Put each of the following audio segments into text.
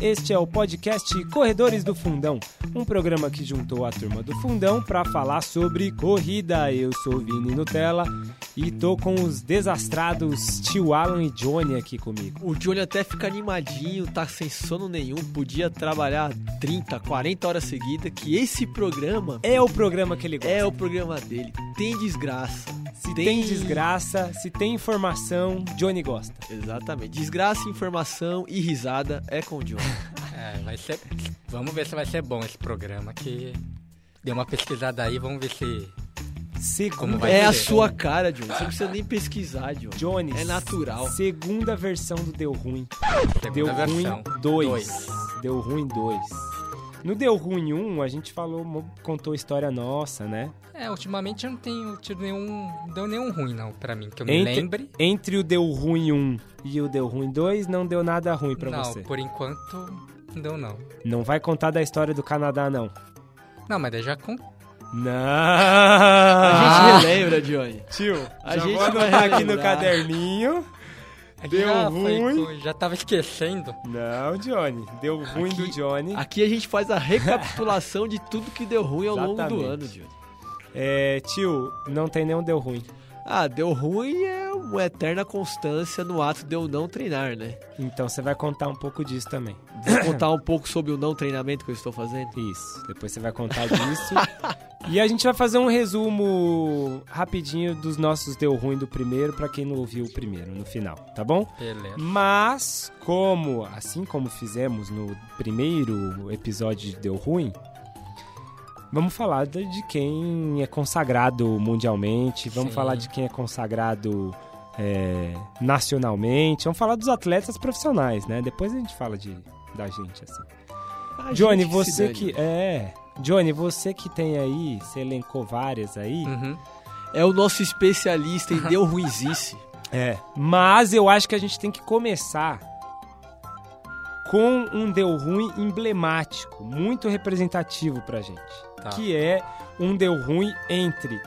Este é o podcast Corredores do Fundão, um programa que juntou a turma do Fundão para falar sobre corrida. Eu sou Vini Nutella e tô com os desastrados tio Alan e Johnny aqui comigo. O Johnny até fica animadinho, tá sem sono nenhum, podia trabalhar 30, 40 horas seguidas, que esse programa É o programa que ele gosta. é o programa dele. Tem desgraça. Se tem... desgraça, se tem informação, Johnny gosta. Exatamente. Desgraça, informação e risada é com o Johnny. É, vai ser. Vamos ver se vai ser bom esse programa. Que deu uma pesquisada aí, vamos ver se. Segunda, é a sua cara, Johnny. Você não precisa nem pesquisar, Johnny. Johnny. É natural. Segunda versão do Deu Ruim. Segunda Deu versão. ruim 2. Dois. Deu ruim 2. No Deu ruim 1, um, a gente falou, contou história nossa, né? É, ultimamente eu não tenho tido nenhum. Não deu nenhum ruim, não, pra mim. Que eu me Entre, lembre. entre o Deu ruim 1 um e o Deu ruim 2, não deu nada ruim pra não, você. por enquanto não deu, não. Não vai contar da história do Canadá, não. Não, mas daí já com. Não! A gente relembra, Johnny. Tio, A já gente anotar aqui no caderninho. Deu já foi ruim. com- já tava esquecendo. Não, Johnny. Deu ruim do Aqui- Johnny. Aqui a gente faz a recapitulação de tudo que deu ruim ao longo do Exatamente. ano, Johnny. É, tio, não tem nenhum deu ruim. Ah, deu ruim é uma eterna constância no ato de eu não treinar, né? Então você vai contar um pouco disso também. Vou contar um pouco sobre o não treinamento que eu estou fazendo. Isso. Depois você vai contar disso. e a gente vai fazer um resumo rapidinho dos nossos deu ruim do primeiro pra quem não ouviu o primeiro no final, tá bom? Beleza. Mas como, assim como fizemos no primeiro episódio de deu ruim, vamos falar de de quem é consagrado mundialmente, vamos Sim. falar de quem é consagrado é, nacionalmente, vamos falar dos atletas profissionais, né? Depois a gente fala de da gente assim. A Johnny, gente você que. É. Johnny, você que tem aí, você elencou várias aí. Uhum. É o nosso especialista em deu ruizice. É. Mas eu acho que a gente tem que começar com um deu ruim emblemático, muito representativo pra gente. Tá. Que é um deu ruim entre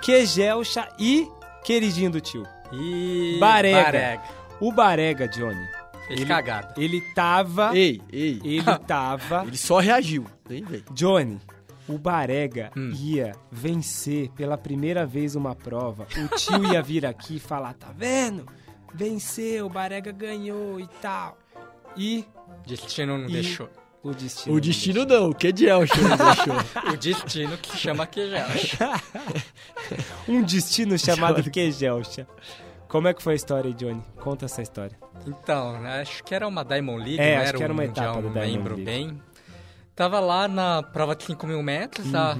Quejelcha e queridinho do tio. E. Barega. Barega. O Barega, Johnny. Fez Ele- cagada. Ele tava. ei, ei. Ele tava. Ele só reagiu. Nem veio. Johnny, o Barega Hum. ia vencer pela primeira vez uma prova. O tio ia vir aqui e falar: tá vendo? Venceu, o Barega ganhou e tal. E Destino não E- deixou. O destino. O destino não, o que de Elcho não deixou. O destino que chama Queijel. Um destino chamado Quejelcha. Como é que foi a história aí, Johnny? Conta essa história. Então, acho que era uma Diamond League, É, não acho era que era um uma mundial, etapa da não Diamond lembro League. bem. Tava lá na prova de 5 mil metros, a,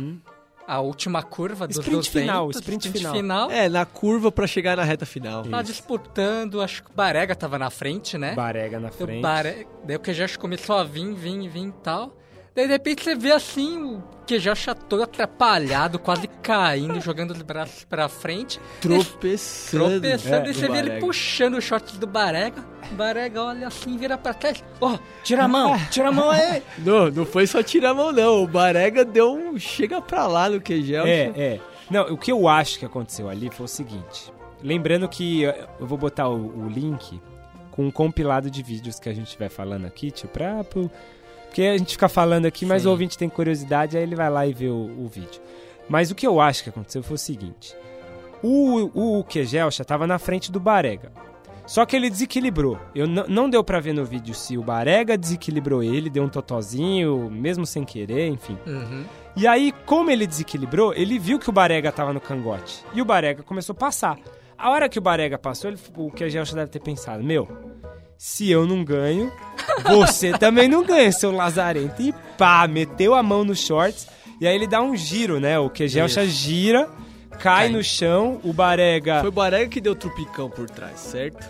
a última curva dos Sprint 200. final, sprint final. É, na curva pra chegar na reta final. Tá disputando, acho que o Barega tava na frente, né? Barega na O frente. Bare... Daí o Queijel começou a vir, vir, vir e tal. Daí de repente você vê assim, o Queijel todo atrapalhado, quase caindo, jogando os braços pra frente. Tropeçando. Tropeçando, É, e você vê ele puxando o short do Barega. O Barega olha assim, vira pra trás. Ó, tira a mão, tira a mão aí. Não, não foi só tirar a mão, não. O Barega deu um chega pra lá no Queijel. É, é. Não, o que eu acho que aconteceu ali foi o seguinte. Lembrando que eh, eu vou botar o, o link com um compilado de vídeos que a gente vai falando aqui, tio, pra... Pro, porque a gente fica falando aqui, mas Sim. o ouvinte tem curiosidade, aí ele vai lá e vê o, o vídeo. Mas o que eu acho que aconteceu foi o seguinte. O, o Kejelcha tava na frente do Barega. Só que ele desequilibrou. Eu não deu pra ver no vídeo se o Barega desequilibrou ele, deu um totozinho, mesmo sem querer, enfim. Uhum. E aí, como ele desequilibrou, ele viu que o Barega tava no cangote. E o Barega começou a passar. A hora que o Barega passou, ele, o que a Gelcha deve ter pensado, meu, se eu não ganho, você também não ganha, seu lazarento. E pá, meteu a mão nos shorts. E aí ele dá um giro, né? O que Gelcha gira, cai Cai. no chão, o Barega... Foi o Barega que deu o trupicão por trás, certo?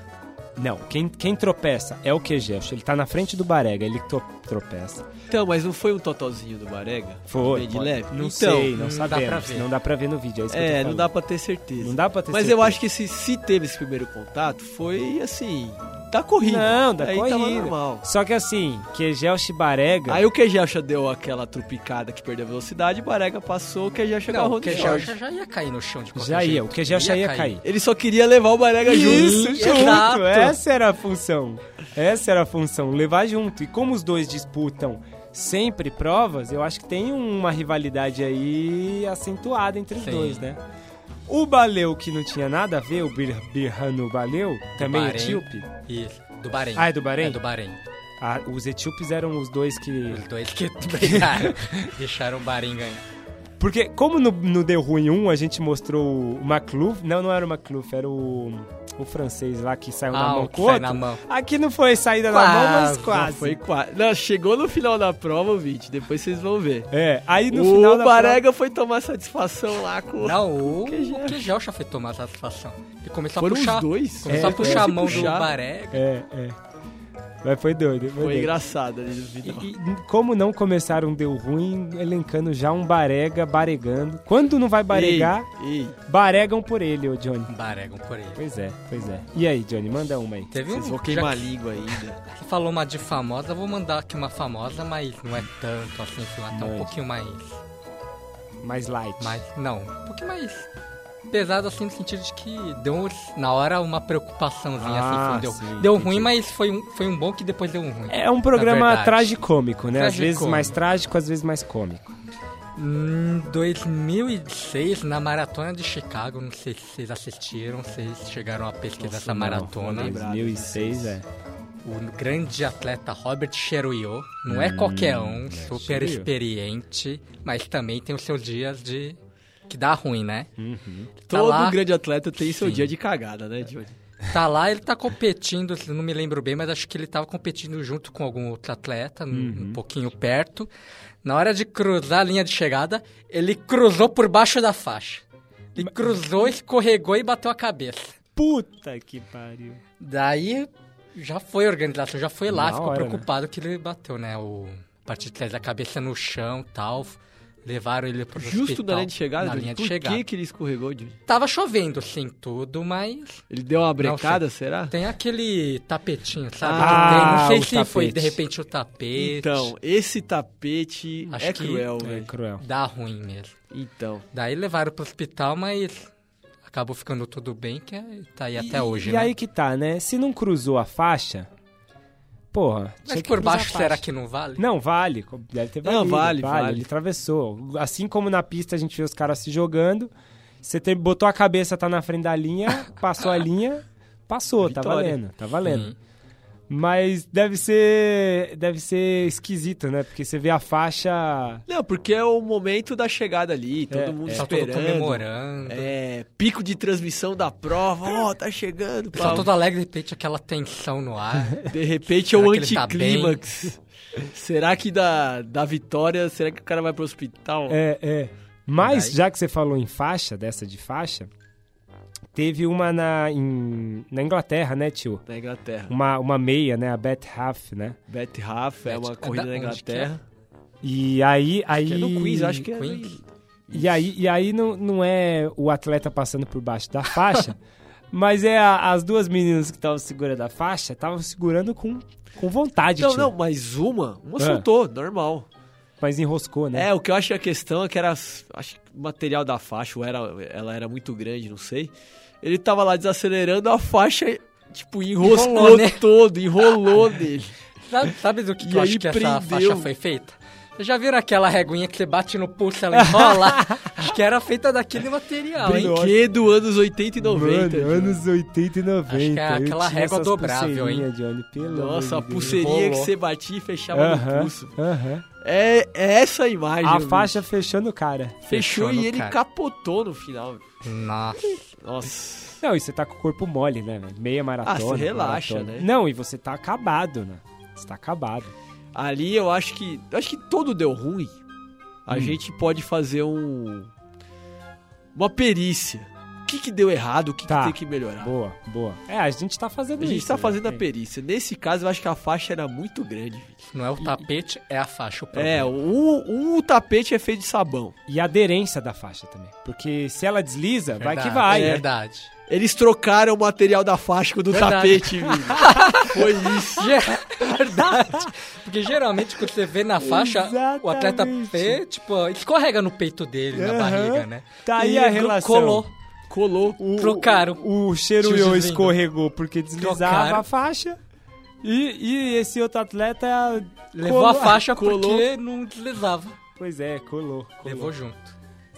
Não, quem, quem tropeça é o Kejelch. Ele tá na frente do Barega, ele tropeça. Então, mas não foi um totozinho do Barega? Foi. De leve? Não então, sei, não, não dá sabemos. pra ver. Não dá pra ver no vídeo. É, É, não dá pra ter certeza. Não dá pra ter Mas certeza. eu acho que se, se teve esse primeiro contato, foi assim, da corrida. Não, da Aí corrida. tava normal. Só que assim, Kejelch e Barega. Aí o Kejelcha deu aquela trupicada que perdeu a velocidade, o Barega passou, o Kejelcha Não, agarrou o no short. Kejelcha já ia cair no chão de qualquer já ia, jeito. o Kejelch já ia cair. Ele só queria levar o Barega Isso, junto. junto. exato. Essa era a função. Essa era a função, levar junto. E como os dois disputam sempre provas, eu acho que tem uma rivalidade aí acentuada entre os Sim. dois, né? O Baleu, que não tinha nada a ver, o Bir Birhanu Baleu, também Bahrein. etíope. Isso, do Bahrein. Ah, é do Bahrein? É do Bahrein. Ah, os etíopes eram os dois que... Os dois que brigaram, deixaram o Bahrein ganhar. Porque como no, no Deu Ruim 1 a gente mostrou o McLuff... Não, não era o McLuff, era o, o francês lá que saiu na Ah, mão o que com o outro. na mão. Aqui não foi saída na mão, mas Quase, quase. Não, foi quase. Não, chegou no final da prova, Vinte, depois vocês vão ver. É, aí no o final da Barega foi tomar satisfação lá com... Não, o o Kejelcha foi tomar satisfação. Ele começou Foram a puxar, os dois? começou É, a puxar a foi mão puxar. do Barega. É, é. Mas foi doido. Foi, Foi doido. engraçado ali no E, final. e como não começaram deu ruim, elencando já um barega, baregando. Quando não vai baregar, Ei, ei, baregam por ele, ô Johnny. Baregam por ele. Pois é, pois é. E aí, Johnny, manda uma aí. Teve um. vocês vão já queimar a que língua ainda. Você falou uma de famosa, eu vou mandar aqui uma famosa, mas não é tanto assim, foi até um Mande. pouquinho mais. Mais light. mais não, um pouquinho mais pesado assim no sentido de que deu na hora uma preocupaçãozinha Ah, assim, deu, sim, deu ruim, mas foi um, foi um bom que depois deu um ruim. É um programa tragicômico, né? Às vezes Tragicômico. mais trágico, às vezes mais cômico. Em 2006, na maratona de Chicago, não sei se vocês assistiram, vocês chegaram a pesquisar essa maratona. não lembro. 2006, é. O grande atleta Robert Cheruiyot, não é qualquer Hum, um, é, super experiente, mas também tem os seus dias de que dá ruim, né? Uhum. Tá Todo lá- grande atleta tem seu Sim. dia de cagada, né, Johnny? Tá lá, ele tá competindo, não me lembro bem, mas acho que ele tava competindo junto com algum outro atleta, um- Uhum. um pouquinho perto. Na hora de cruzar a linha de chegada, ele cruzou por baixo da faixa. Ele cruzou, escorregou e bateu a cabeça. Puta que pariu. Daí já foi a organização, já foi lá, Na ficou hora, preocupado que ele bateu, né? O a partir de trás da cabeça no chão tal. Levaram ele pro Justo hospital. na linha de chegada, Na linha de Por chegada. que, que ele escorregou, Johnny? Tava chovendo, sim, tudo, mas Ele deu uma brecada, será? tem aquele tapetinho, sabe? Ah. Não sei o se foi tapete. de repente o tapete. Então, esse tapete Acho é cruel, É velho. cruel. Dá ruim mesmo. Então. Daí levaram pro hospital, mas acabou ficando tudo bem, que é- tá aí até hoje, e né? aí que tá, né? Se não cruzou a faixa, porra. mas que por baixo será que não vale? Não, vale. Deve ter Não, valido. vale, vale. Ele atravessou. Assim como na pista a gente vê os caras se jogando, você tem- botou a cabeça, tá na frente da linha, passou a linha, passou, tá valendo, tá valendo. Sim. Mas deve ser, deve ser esquisito, né? Porque você vê a faixa... Não, porque é o momento da chegada ali, todo É, mundo é. Tá todo esperando. comemorando. É, pico de transmissão da prova, ó, tá chegando. Pau. todo alegre, de repente aquela tensão no ar. De repente é o tá anticlímax. será que da, da vitória, será que o cara vai pro hospital? É, é. Mas, já que você falou em faixa, dessa de faixa, teve uma na, em- na Inglaterra, né, tio? Na Inglaterra. Uma, uma meia, né? A Beth Half, né? Beth Haff é uma é corrida da- na que é? Inglaterra. E aí... aí Que é no Queens, acho que é. Queens. E aí, e aí não, não é o atleta passando por baixo da faixa, mas é a- as duas meninas que estavam segurando a faixa, estavam segurando com, com vontade, Não, tio. não, mas uma, uma Ah. soltou, normal. Mas enroscou, né? É, o que eu acho que a questão é que era. Acho que o material da faixa, ou era, ela era muito grande, não sei. Ele tava lá desacelerando, a faixa, tipo, enroscou Enrolou, né? todo, enrolou nele. Sabe, sabe do que, que eu aí acho que essa prendeu. faixa foi feita? Vocês já viram aquela reguinha que você bate no pulso e ela enrola? acho que era feita daquele material, hein? Brinquedo anos 80 e 90. Mano, anos 80 e 90. Acho que é aquela régua dobrável, hein? Johnny, pelo Nossa, a Deus. pulseirinha que você batia e fechava no Aham, pulso. aham. É, é essa a imagem. A faixa fechando o cara. fechou, Fechou e ele cara. capotou no final. Nossa. Nossa. Não, e você tá com o corpo mole, né, velho? Meia maratona. Ah, você relaxa, maratona. né? Não, e você tá acabado, né? Você tá acabado. Ali eu acho que. eu Acho que todo deu ruim. A Hum. gente pode fazer um. Uma perícia. Que, que deu errado, o que, Tá. que tem que melhorar. Boa, boa. É, a gente tá fazendo A isso. gente tá né? fazendo a É. perícia. Nesse caso, eu acho que a faixa era muito grande. Não é o tapete, é a faixa o É, um, um tapete é feito de sabão. E a aderência da faixa também. Porque se ela desliza, vai que Verdade, vai. É né? verdade. Eles trocaram o material da faixa com o do Verdade. tapete. Foi isso. Ge- Verdade. Porque geralmente quando você vê na faixa, o atleta Exatamente. vê, tipo, escorrega no peito dele, na Aham. barriga, né? Tá aí E a relação. Colou. Colou. O, Trocaram. O Cheruyo Tiozinho. escorregou porque deslizava Trocaram. a faixa. E, e esse outro atleta. Levou colou- a faixa colou. porque não deslizava. Pois é, colou. colou. Levou junto.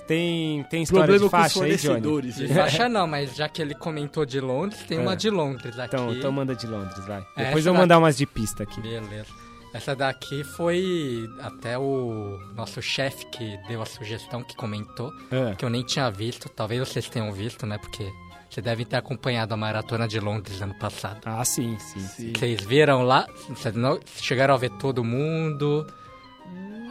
Tem, tem história Problema de faixa aí, Johnny? De faixa não, mas já que ele comentou de Londres, tem É. uma de Londres aqui. Então, então manda de Londres, vai. É, Depois essa eu vou mandar umas de pista aqui. Beleza. Essa daqui foi até o nosso chefe que deu a sugestão, que comentou, Ah, que eu nem tinha visto. Talvez vocês tenham visto, né? Porque vocês devem ter acompanhado a maratona de Londres ano passado. Ah, sim, sim. Sim. Vocês viram lá? Vocês não chegaram a ver todo mundo?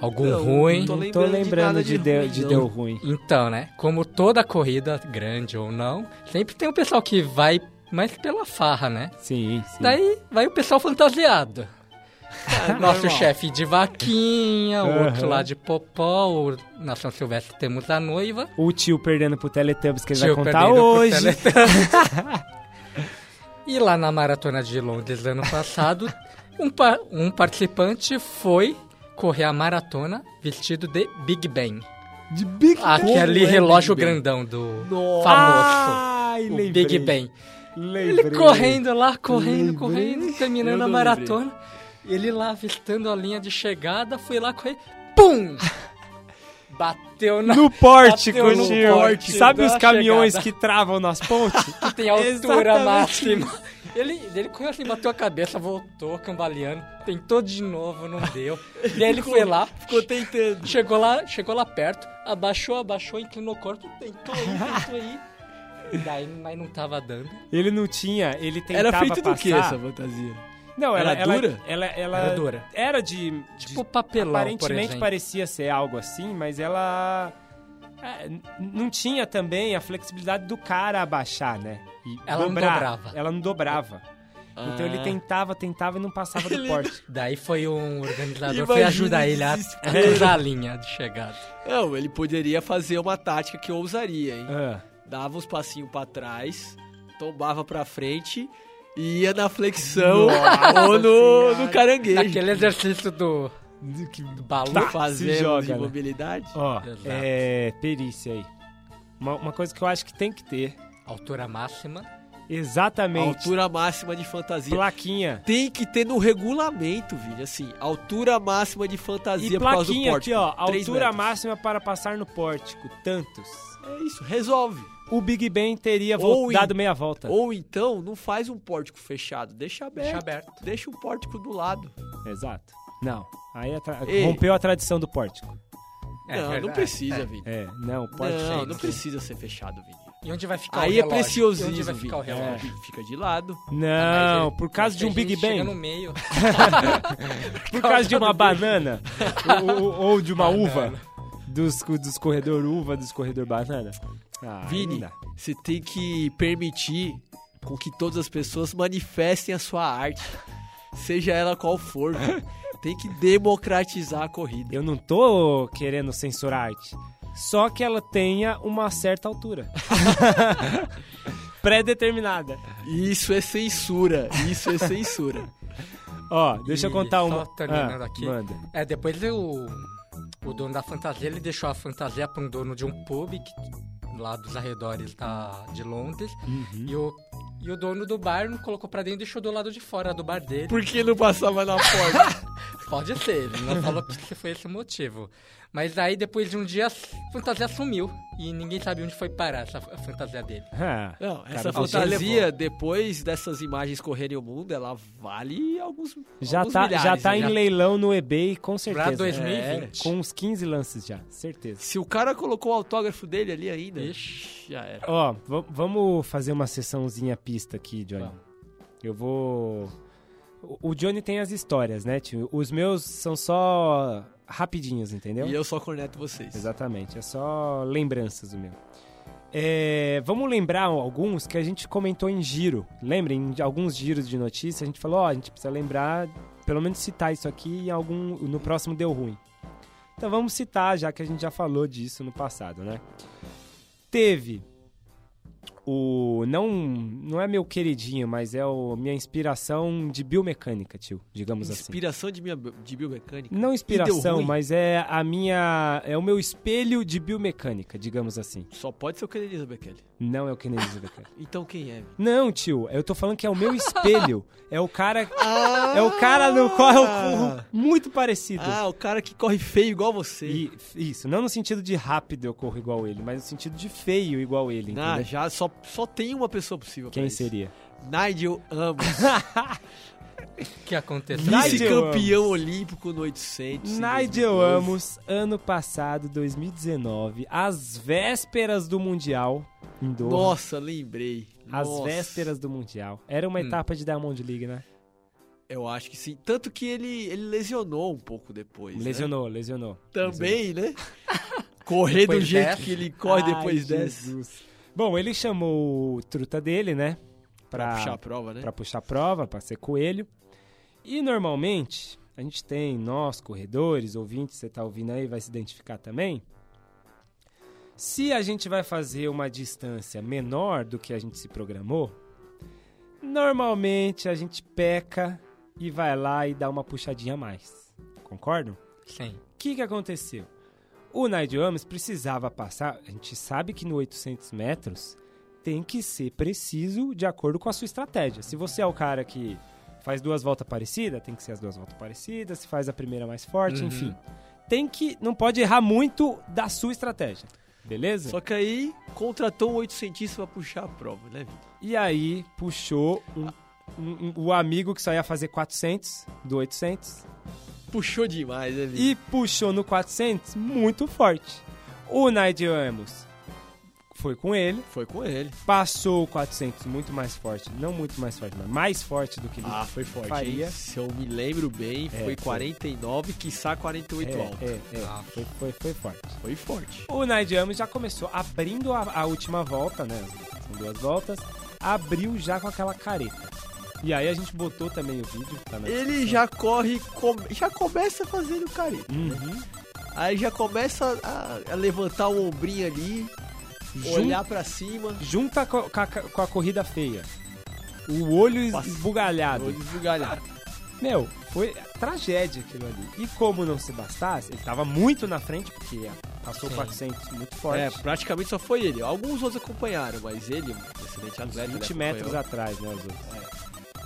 Algum Não, ruim? não tô Não tô lembrando de lembrando nada de, de deu, ruim, de deu ruim. Então, né? Como toda corrida, grande ou não, sempre tem o pessoal que vai mais pela farra, né? Sim, sim. Daí vai o pessoal fantasiado. Nosso normal. chefe de vaquinha, o outro lá de popó, o na São Silvestre temos a noiva. O tio perdendo pro Teletubbies que ele Tio vai contar perdendo pro hoje. E lá na Maratona de Londres ano passado, um, pa- um participante foi correr a maratona vestido de Big Ben. De Big Aquele é relógio Big Ben? grandão do Nossa. famoso. Ai, o lembrei. Big Ben. Lembrei. Ele correndo lá, correndo, Lembrei. correndo, terminando a maratona. Ele lá avistando a linha de chegada, foi lá correr. Pum! Bateu na. No pórtico, Bateu no tio. pórtico Sabe os caminhões chegada. que travam nas pontes? que tem altura máxima. Ele, ele correu assim, bateu a cabeça, voltou, cambaleando, tentou de novo, não deu. E aí ele foi lá, Ficou tentando. chegou lá, chegou lá perto, abaixou, abaixou, inclinou o corpo, tentou aí, tentou aí. E daí, mas não tava dando. Ele não tinha, ele tentava Era feito do passar... que essa fantasia? Não, ela, Era ela- dura? Ela, ela, Era dura. Era de... de- Tipo papelão, por Aparentemente parecia ser algo assim, mas ela... é, não tinha também a flexibilidade do cara abaixar, né? E Ela não dobrava. Ela não dobrava. Então ele Ah. tentava, tentava e não passava do porte. Daí foi um organizador, Imagina foi ajudar ele a cruzar a linha de chegada. Não, ele poderia fazer uma tática que eu usaria, hein? Ah, Dava uns passinhos pra trás, tombava pra frente e ia na flexão ou no, no caranguejo. Naquele exercício do, que- do balu. Tá. se Fazendo joga, de né? mobilidade. Ó, Exato. é... Perícia aí. Uma, uma coisa que eu acho que tem que ter. Altura máxima. Exatamente. Altura máxima de fantasia. Plaquinha. Tem que ter no regulamento, vídeo, assim, altura máxima de fantasia E por causa do plaquinha pórtico. aqui, ó. Altura metros. máxima para passar no pórtico. Tantos. É isso, resolve. O Big Ben teria Ou vol- em- dado meia volta. Ou então, não faz um pórtico fechado, deixa aberto. Deixa aberto. Deixa um pórtico do lado. Exato. Não. Aí Ei. rompeu a tradição do pórtico. É não, não verdade, precisa, é. Vini. É, não, pode Não, ser. não precisa ser fechado, Vini. E onde vai ficar Aí o é relógio? E preciosismo, onde vai ficar o relógio? É, fica de lado. Não, por causa de um Big Ben. Chega no meio. Por causa de uma banana. ou, ou- ou de uma Banana. uva. Dos, dos corredor uva, dos corredor banana. Ah, Vini, você tem que permitir com que todas as pessoas manifestem a sua arte. Seja ela qual for. Tem que democratizar a corrida. Eu não tô querendo censurar arte. Só que ela tenha uma certa altura. Pré-determinada. Isso é censura. Isso é censura. Ó, deixa eu E contar só uma. terminando Ah, aqui. Manda. É, depois o, o dono da fantasia, ele deixou a fantasia para um dono de um pub que- lá dos arredores da, de Londres. Uhum. E, o, e o dono do bar não colocou pra dentro e deixou do lado de fora do bar dele. Por que não passava na porta? Pode ser, ele não falou que foi esse o motivo. Mas aí, depois de um dia, a fantasia sumiu. E ninguém sabe onde foi parar essa a fantasia dele. Ah, Não, essa fantasia, depois dessas imagens correrem o mundo, ela vale alguns, já alguns tá, milhares, já tá né? em leilão no eBay, com certeza. Pra 2020. Com uns 15 lances já, certeza. Se o cara colocou o autógrafo dele ali ainda, Ixi. já era. Ó, va- vamos fazer uma sessãozinha pista aqui, Johnny. Vamos. Eu vou. O Johnny tem as histórias, né, tio? Os meus são só rapidinhos, entendeu? E eu só corneto vocês. Exatamente, é só lembranças o meu. É, vamos lembrar alguns que a gente comentou em giro. Lembrem, em alguns giros de notícia, a gente falou, ó, a gente precisa lembrar, pelo menos citar isso aqui em algum, no próximo deu ruim. Então vamos citar, já que a gente já falou disso no passado, né? Teve o não não é meu queridinho, mas é o minha inspiração de biomecânica, tio, digamos assim. Inspiração de, de biomecânica. Não inspiração, mas é a minha é o meu espelho de biomecânica, digamos assim. Só pode ser o Kenenisa Bekele. Não é o Kennedy Zucker. Então quem é? Não, tio, eu tô falando que é o meu espelho. É o cara é o cara no qual eu corro muito parecido. Ah, o cara que corre feio igual você. E- isso, não no sentido de rápido eu corro igual ele, mas no sentido de feio igual ele, Ah, entendeu? já só, só tem uma pessoa possível. pra Quem isso. seria? Nigel Amos. O que aconteceu? Vice-campeão olímpico no 800. em Nigel 2012. Amos, ano passado, 2019, às vésperas do Mundial em Doha. Nossa, lembrei. Às Nossa. vésperas do Mundial. Era uma Hum. etapa de Diamond League, né? Eu acho que sim. Tanto que ele, ele lesionou um pouco depois. né? Lesionou, lesionou. Também, né? Correr do Depois jeito dessa. que ele corre Ai, depois dessa. Bom, ele chamou o truta dele, né? Pra, Pra puxar a prova, né? pra puxar a prova, pra ser coelho. E normalmente, a gente tem nós, corredores, ouvintes, você tá ouvindo aí, vai se identificar também. Se a gente vai fazer uma distância menor do que a gente se programou, normalmente a gente peca e vai lá e dá uma puxadinha a mais. Concordam? Sim. O que, que aconteceu? O Nigel Amos precisava passar. A gente sabe que no 800 metros tem que ser preciso de acordo com a sua estratégia. Se você é o cara que faz duas voltas parecidas, tem que ser as duas voltas parecidas. Se faz a primeira mais forte, Uhum. enfim. Tem que. Não pode errar muito da sua estratégia. Beleza? Só que aí contratou um 800 pra puxar a prova, né, Vitor? E aí puxou um- um- um- o amigo que só ia fazer 400 do 800 Puxou demais, né, e puxou no 400 muito forte. O Nigel Amos foi com ele, Foi com ele. passou o 400 muito mais forte, não muito mais forte, mas mais forte do que ele Ah, foi forte. faria. hein? Se eu me lembro bem, É, foi foi. 49, quiçá 48 é, alto. é, é, Ah. foi, foi, foi forte. Foi forte. O Nigel Amos já começou abrindo a, a última volta, né? São duas voltas. Abriu já com aquela careta. E aí a gente botou também o vídeo. Tá Ele já corre, com- já começa fazendo careta. Uhum. Aí já começa a, a levantar o ombrinho ali, Jun- olhar pra cima, Junta co- com a, com a corrida feia. O olho Passa- esbugalhado. olho esbugalhado. Meu, foi tragédia aquilo ali. E como não se bastasse, ele tava muito na frente, porque passou Sim. 400 muito forte. É, praticamente só foi ele. Alguns outros acompanharam, mas ele, excelente atleta. ele 20 metros acompanhou. atrás, né, os outros.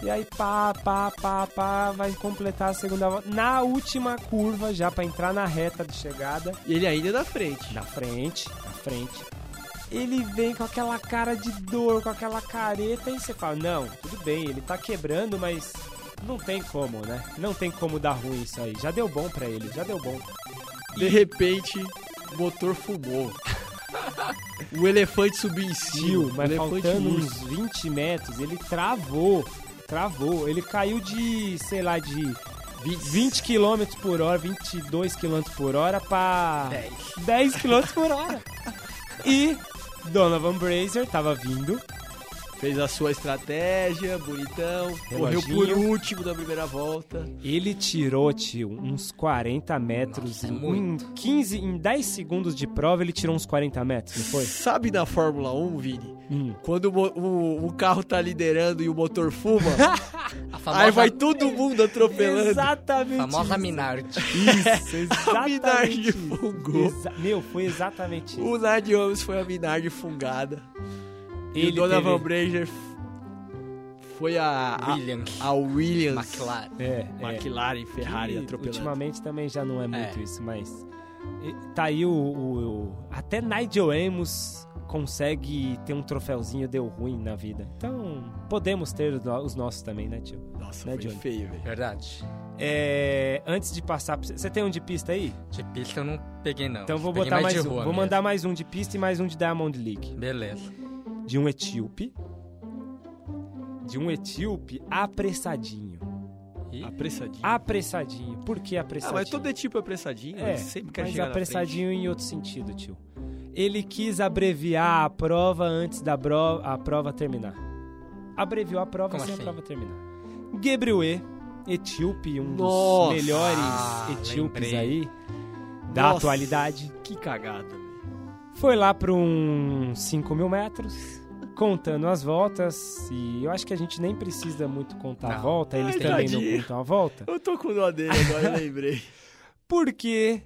E aí, pá, pá, pá, pá, vai completar a segunda volta. Na última curva, já pra entrar na reta de chegada, E ele ainda na frente. na frente, na frente. Ele vem com aquela cara de dor, com aquela careta, e você fala, não, tudo bem, ele tá quebrando, mas não tem como, né? Não tem como dar ruim isso aí. Já deu bom pra ele, já deu bom. De repente, o motor fumou. o elefante subiu em cima. Mas elefante faltando uns 20 metros, ele travou. Travou. Ele caiu de, sei lá, de 20 km por hora, 22 km por hora pra 10 km por hora. E Donovan Brazier tava vindo. Fez a sua estratégia, bonitão. Correu por último da primeira volta. Ele tirou, tio, uns 40 metros Nossa, em, muito. em 15, em 10 segundos de prova, ele tirou uns 40 metros, não foi? Sabe na Fórmula 1, Vini? Hum. Quando o, o- o carro tá liderando e o motor fuma, A famosa, aí vai todo mundo atropelando. Exatamente. famosa isso. Minardi. Isso, A Minardi exatamente. fungou. Exa- Meu, foi exatamente isso. O Nigel Owens foi a Minardi fungada. E o Ele Donovan teve- Brazier foi a, a, Williams. a Williams. McLaren. É, é. McLaren, Ferrari atropelando. Ultimamente também já não é muito É. isso, mas. e- Tá aí o, o- o- Até Nigel Amos consegue ter um troféuzinho deu ruim na vida. Então, podemos ter os no- os nossos também, né, tio? Nossa, Né, foi Johnny? feio, velho. Verdade. É, antes de passar. pra- Você tem um de pista aí? De pista eu não peguei, não. Então vou Peguei botar mais, de um. Vou mesmo. mandar mais um de pista e mais um de Diamond League. Beleza. De um etíope. De um etíope apressadinho. E Apressadinho. Apressadinho. Por que Ah, apressadinho? mas todo tipo é apressadinho, É, mas sempre quer mas chegar apressadinho em outro sentido, tio. ele quis abreviar a prova antes da bro- a prova terminar. Abreviou a prova Como sem assim? a prova terminar. Gebrewê, etíope, um Nossa! dos melhores Ah, etíopes lembrei. aí da Nossa, atualidade. Que cagada. Foi lá para uns 5 mil metros, contando as voltas. E eu acho que a gente nem precisa muito contar a Não. volta, eles Ai, também tadinho. não contam a volta. Eu tô com dó dele agora, eu lembrei. Porque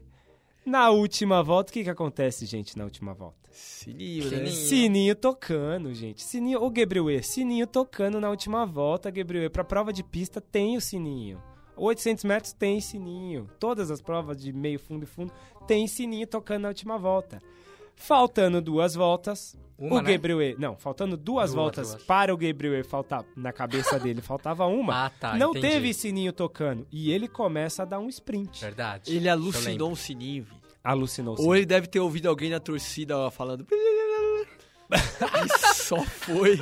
na última volta, o que, que acontece, gente, na última volta? Sininho, né? Sininho. Sininho tocando, gente. Sininho, ô Gabriel, sininho tocando na última volta, Gabriel. Pra prova de pista tem o sininho. 800 metros tem sininho. Todas as provas de meio fundo e fundo tem sininho tocando na última volta. Faltando duas voltas, Uma, o né? Gabriel, não, faltando duas, Duas, voltas duas. para o Gabriel faltar na cabeça dele, faltava uma. Ah, tá, não entendi. teve sininho tocando e ele começa a dar um sprint. Verdade. Ele alucinou um sininho. Alucinou. Ou ele deve ter ouvido alguém na torcida falando. e só foi.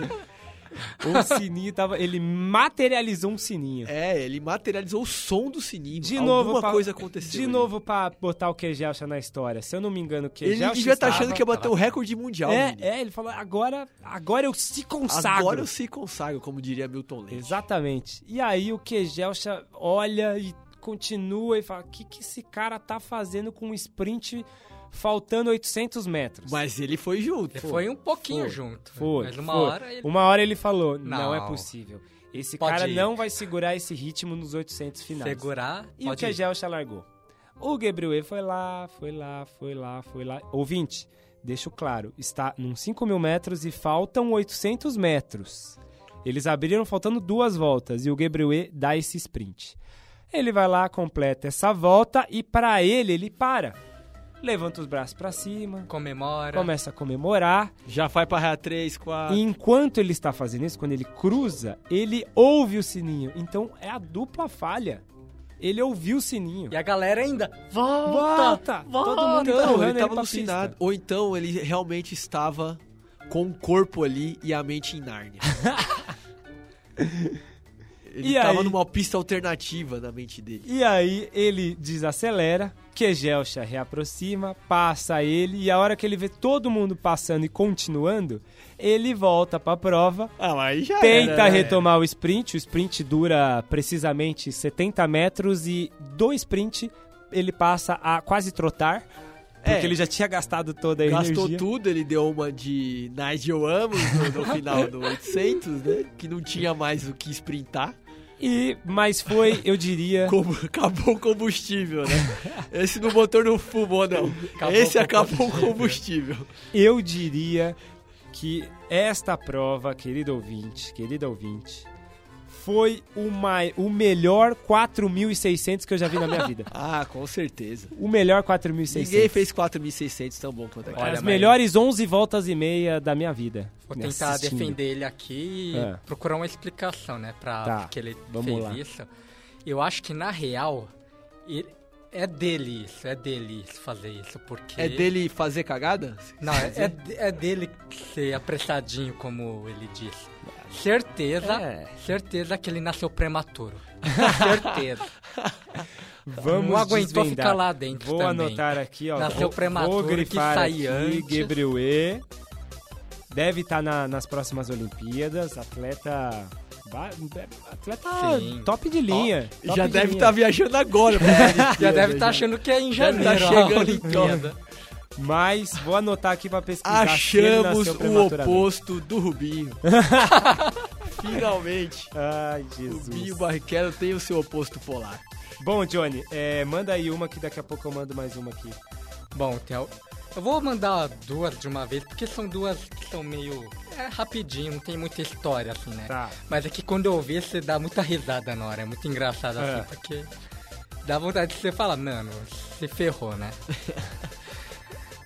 O sininho tava, ele materializou um sininho. É, ele materializou o som do sininho. De Alguma novo, pra, coisa aconteceu. De novo pra botar o Kejelcha na história. Se eu não me engano, o Ele Kejelcha devia estar estava- achando que ia bater o recorde mundial. É, menino. é, ele falou, agora, agora eu se consagro. Agora eu se consagro, como diria Milton Leite. Exatamente. E aí o Kejelcha olha e continua e fala, o que, que esse cara tá fazendo com um sprint faltando 800 metros? Mas ele foi junto. Ele foi um pouquinho Foi, junto. Foi, Mas uma foi. hora ele... Uma hora ele falou, não, Não. é possível. Esse Pode cara ir. não vai segurar esse ritmo nos 800 finais. segurar. E o pode ir. Kejelcha largou. O Gabriel foi lá, foi lá, foi lá, foi lá. Ouvinte, deixo claro, está num 5 mil metros e faltam 800 metros. Eles abriram faltando duas voltas e o Gabriel dá esse sprint. Ele vai lá, completa essa volta e para ele, ele para. Levanta os braços para cima, Comemora. começa a comemorar. Já vai pra raia 3, 4. E enquanto ele está fazendo isso, quando ele cruza, ele ouve o sininho. Então é a dupla falha. Ele ouviu o sininho. E a galera ainda. Volta! Volta! Todo mundo Não, empurrando ele ele tava pra alucinado. Ou então ele realmente estava com o corpo ali e a mente em Nárnia. ele E tava aí? numa pista alternativa na mente dele. E aí ele desacelera, Kejelcha reaproxima, passa ele, e a hora que ele vê todo mundo passando e continuando, ele volta pra prova, Ah, mas já tenta era, né? retomar o sprint, o sprint dura precisamente 70 metros e do sprint ele passa a quase trotar, porque É. ele já tinha gastado toda a Gastou energia. tudo, ele deu uma de Nigel Amos no, no final do 800, né? Que não tinha mais o que sprintar. E, mas foi, eu diria, Como- acabou o combustível, né? Esse no motor não fumou, não. Acabou Esse acabou o combustível. eu diria que esta prova, querido ouvinte, querido ouvinte, foi o, mai- o melhor 4.600 que eu já vi na minha vida. Ah, com certeza. O melhor 4.600. Ninguém fez 4.600 tão bom quanto aquele. Olha, As mas- melhores 11 voltas e meia da minha vida. Vou me tentar assistindo. defender ele aqui e É. procurar uma explicação, né? Pra Tá, que ele vamos fez lá. isso. Eu acho que, na real, ele- é dele isso, é dele isso, fazer isso, porque... É dele fazer cagada? Não, é, é, é dele ser apressadinho, como ele disse. Certeza, É. certeza que ele nasceu prematuro. certeza. Vamos Não aguentou desvendar. ficar lá dentro Vou também. anotar aqui, ó. Nasceu vou, prematuro, vou que grifar sai aqui, antes. Gabriel E. Deve estar nas próximas Olimpíadas. Atleta... Atleta Sim. top de linha. top Já de deve estar viajando agora. Já deve estar já. achando que é em Deve janeiro tá a chegando Olimpíada. Mas vou anotar aqui pra pesquisar se ele Achamos o oposto do Rubinho. Finalmente. Ai, O Jesus. Rubinho Barrichello tem o seu oposto polar. Bom, Johnny, é, manda aí uma que daqui a pouco eu mando mais uma aqui. Bom, al- eu vou mandar duas de uma vez, porque são duas que são meio. É rapidinho, não tem muita história, assim, né? Tá. Mas é que quando eu ouvir, você dá muita risada na hora. É muito engraçado É. assim, porque dá vontade de você falar, mano, se ferrou, né?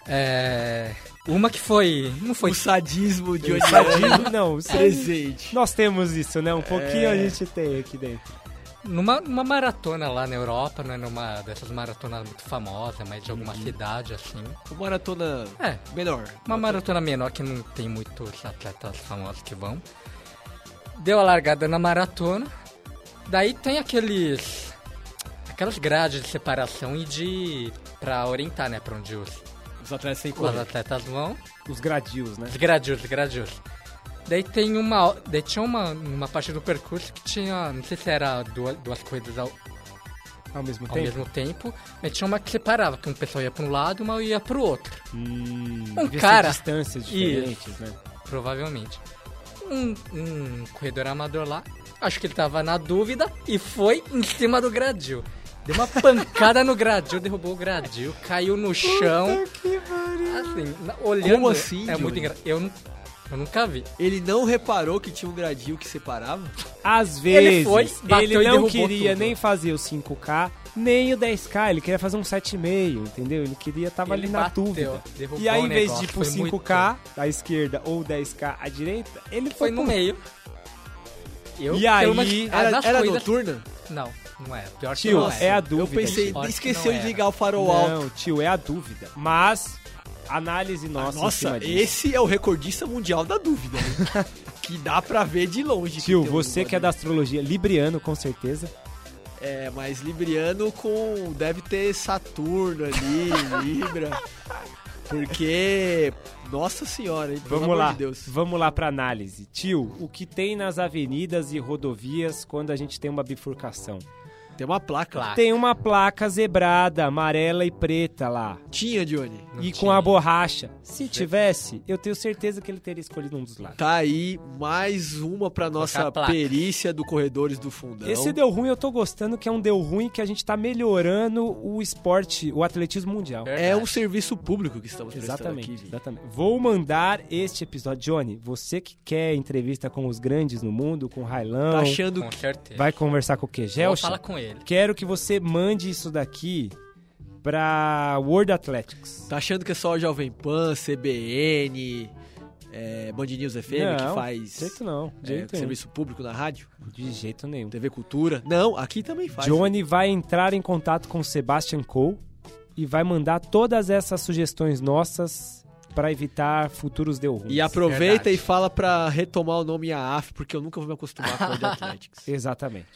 é. Uma que foi. Não foi. O sadismo de Oniani Sadismo, não, isso aí- presente. Nós temos isso, né? Um pouquinho É. a gente tem aqui dentro. Numa, numa maratona lá na Europa, né? Numa dessas maratonas muito famosas, mas de alguma Uhum. cidade, assim. Uma maratona É, menor. Uma maratona menor que não tem muitos atletas famosos que vão. Deu a largada na maratona. Daí tem aqueles. aquelas grades de separação e de. pra orientar, né? Pra onde os, Os atletas têm que Os correr. atletas vão, Os gradios, né? os gradios, os gradios. Daí tem uma. Daí tinha uma, uma parte do percurso que tinha. Não sei se era duas, duas corridas ao, Ao mesmo ao tempo. mesmo tempo, mas tinha uma que separava, que um pessoal ia para um lado e uma ia para o outro. Hum, Um cara- distâncias diferentes, né? Provavelmente. Um, um corredor amador lá, acho que ele tava na dúvida e foi em cima do gradil. Deu uma pancada no gradil, derrubou o gradil, caiu no chão. Assim, na- olhando. Como assim, É muito engraçado. Eu, eu nunca vi. Ele não reparou que tinha um gradil que separava? Às Ele vezes, foi, bateu ele não queria tudo. nem fazer o 5K, nem o 10K, ele queria fazer um 7,5, entendeu? Ele queria, tava Ele ali na bateu, dúvida. E aí, em vez de ir pro foi muito- 5K à esquerda ou 10K à direita, ele foi, Foi no pro- meio. Eu, E aí, menos, Era, era corridas- noturna? Não, não é. Pior que Tio, não é a dúvida. Eu pensei, que esqueceu não de era. ligar o farol alto. Não, tio, é a dúvida. Mas, análise nossa, em Nossa, esse é o recordista mundial da dúvida, né? que dá pra ver de longe. que Tio, um você que é da astrologia, libriano, com certeza. É, mas Libriano com. Deve ter Saturno ali, Libra. Porque. Nossa senhora, hein? Vamos lá, de Deus. vamos lá pra análise. Tio, o que tem nas avenidas e rodovias quando a gente tem uma bifurcação? Tem uma placa. Placa. Tem uma placa zebrada, amarela e preta lá. Tinha, Johnny. Não e com tinha. a borracha. Se tivesse, eu tenho certeza que ele teria escolhido um dos lados. Tá aí mais uma pra nossa perícia do Corredores do Fundão. Esse deu ruim, eu tô gostando que é um deu ruim que a gente tá melhorando o esporte, o atletismo mundial. É um serviço público que estamos prestando Exatamente, aqui. Vini. exatamente. Vou mandar este episódio. Johnny, você que quer entrevista com os grandes no mundo, com o Railão, Tá achando Com certeza. vai conversar com o Vou Kegelcha? falar com ele. Quero que você mande isso daqui pra World Athletics. Tá achando que é só Jovem Pan, CBN, é, Band News FM que Não, faz De jeito não, de é, jeito nenhum. serviço público na rádio? De jeito nenhum. TV Cultura? Não, aqui também faz. Johnny vai entrar em contato com o Sebastian Coe e vai mandar todas essas sugestões nossas para evitar futuros deu ruins. E aproveita Verdade. e fala pra retomar o nome AAF, porque eu nunca vou me acostumar com o Athletics. Exatamente.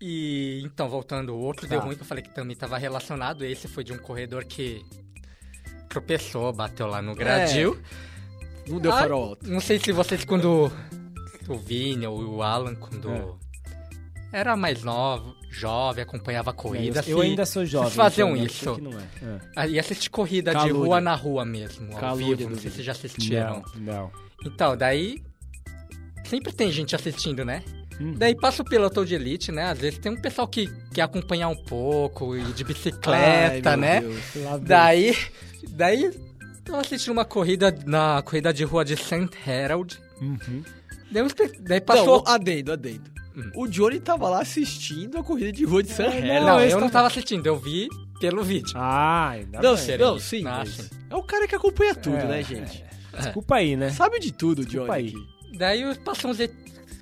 E então, voltando, o outro Tá. deu ruim que eu falei que também estava relacionado. Esse foi de um corredor que tropeçou, bateu lá no gradil. Não deu Ah, farol alto. Não sei se vocês quando. O Vini ou o Alan, quando. É. Era mais novo, jovem, acompanhava corrida. eu, eu se- ainda sou jovem. Vocês faziam então eu isso? é. É. Ah, E assistir corrida de rua na rua mesmo, ao vivo. Não sei se Vini. já assistiram. Não, não. Então, daí. Sempre tem gente assistindo, né? Hum. Daí passa o pelotão de elite, né? Às vezes tem um pessoal que quer acompanhar um pouco e de Ai, bicicleta, meu né? Deus. Daí. Daí. Tava assistindo uma corrida na corrida de rua de St. Harold. Uhum. Daí, daí passou. Não, adendo, adendo. Hum. O Johnny tava lá assistindo a corrida de rua de San É, Hélio. não, Não, eu não tava assistindo, eu vi pelo vídeo. Ah, ainda Não, bem. sim, não, sim. Ah, sim. É o cara que acompanha tudo, É, né, gente? Desculpa aí, né? Sabe de tudo, Desculpa Johnny. aí. aqui. Daí passou uns,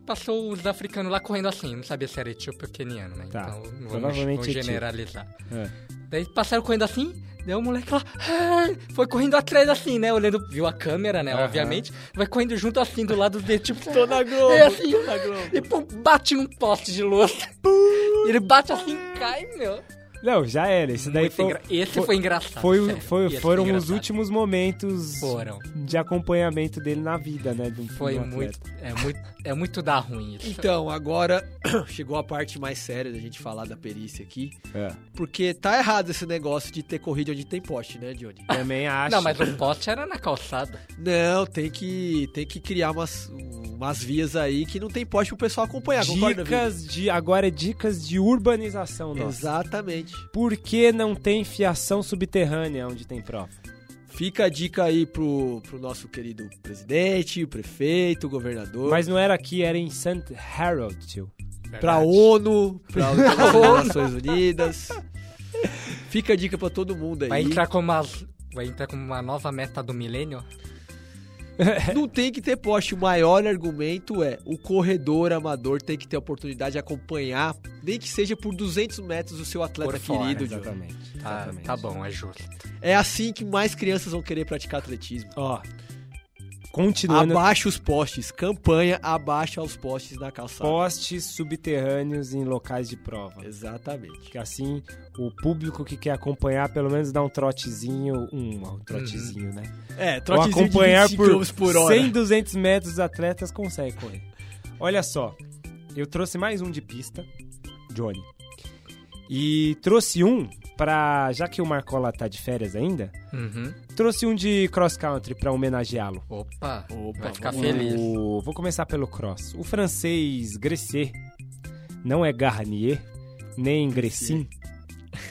passou os africanos lá correndo assim, não sabia se era etíope ou keniano, né? Tá, Então vamos, vamos generalizar. É. Daí passaram correndo assim, daí o moleque lá "Ai", foi correndo atrás assim, né? Olhando, viu a câmera, né? Obviamente, vai correndo junto assim do lado dele, tipo, Tô na Globo, É assim, tô na Globo. e pô, bate num poste de luz. Ele bate assim e cai, meu. Não, já era. Esse daí foi, engra- Esse foi- foi, engraçado. foi, foi- foram os engraçado. últimos momentos Foram. de acompanhamento dele na vida, né? um- Foi um muito, é muito. É muito dar ruim isso. Então, agora chegou a parte mais séria da gente falar da perícia aqui. É. Porque tá errado esse negócio de ter corrida onde tem poste, né, Johnny? Também acho. Não, mas o poste era na calçada. Não, tem que, tem que criar umas, umas vias aí que não tem poste pro pessoal acompanhar, concorda? Dicas de. Agora é dicas de urbanização, nossa. Exatamente. Por que não tem fiação subterrânea onde tem prova? Fica a dica aí pro, pro nosso querido presidente, o prefeito, o governador. Mas não era aqui, era em St. Harold, tio. Pra Verdade. ONU, pra as Nações Unidas. Fica a dica pra todo mundo aí. Vai entrar como uma, vai entrar como uma nova meta do milênio? Não tem que ter poste. O maior argumento é o corredor amador tem que ter a oportunidade de acompanhar, nem que seja por 200 metros, o seu atleta Por fora, querido. Johnny. Exatamente. Tá, exatamente. tá bom, é justo. É assim que mais crianças vão querer praticar atletismo. Ó, continuando Abaixa os postes. Campanha abaixa os postes na calçada. postes subterrâneos em locais de prova. Exatamente. Que assim o público que quer acompanhar pelo menos dá um trotezinho, um, um trotezinho, né? É, Ou trotezinho acompanhar de 25 por, por hora. 100, 200 metros os atletas conseguem correr. Olha só, eu trouxe mais um de pista, Johnny. E trouxe um pra, já que o Marcola tá de férias ainda, Uhum. trouxe um de cross country pra homenageá-lo. Opa, Opa, vai ficar feliz. O- vou começar pelo cross. O francês Gressier, não é Garnier, nem Gressin,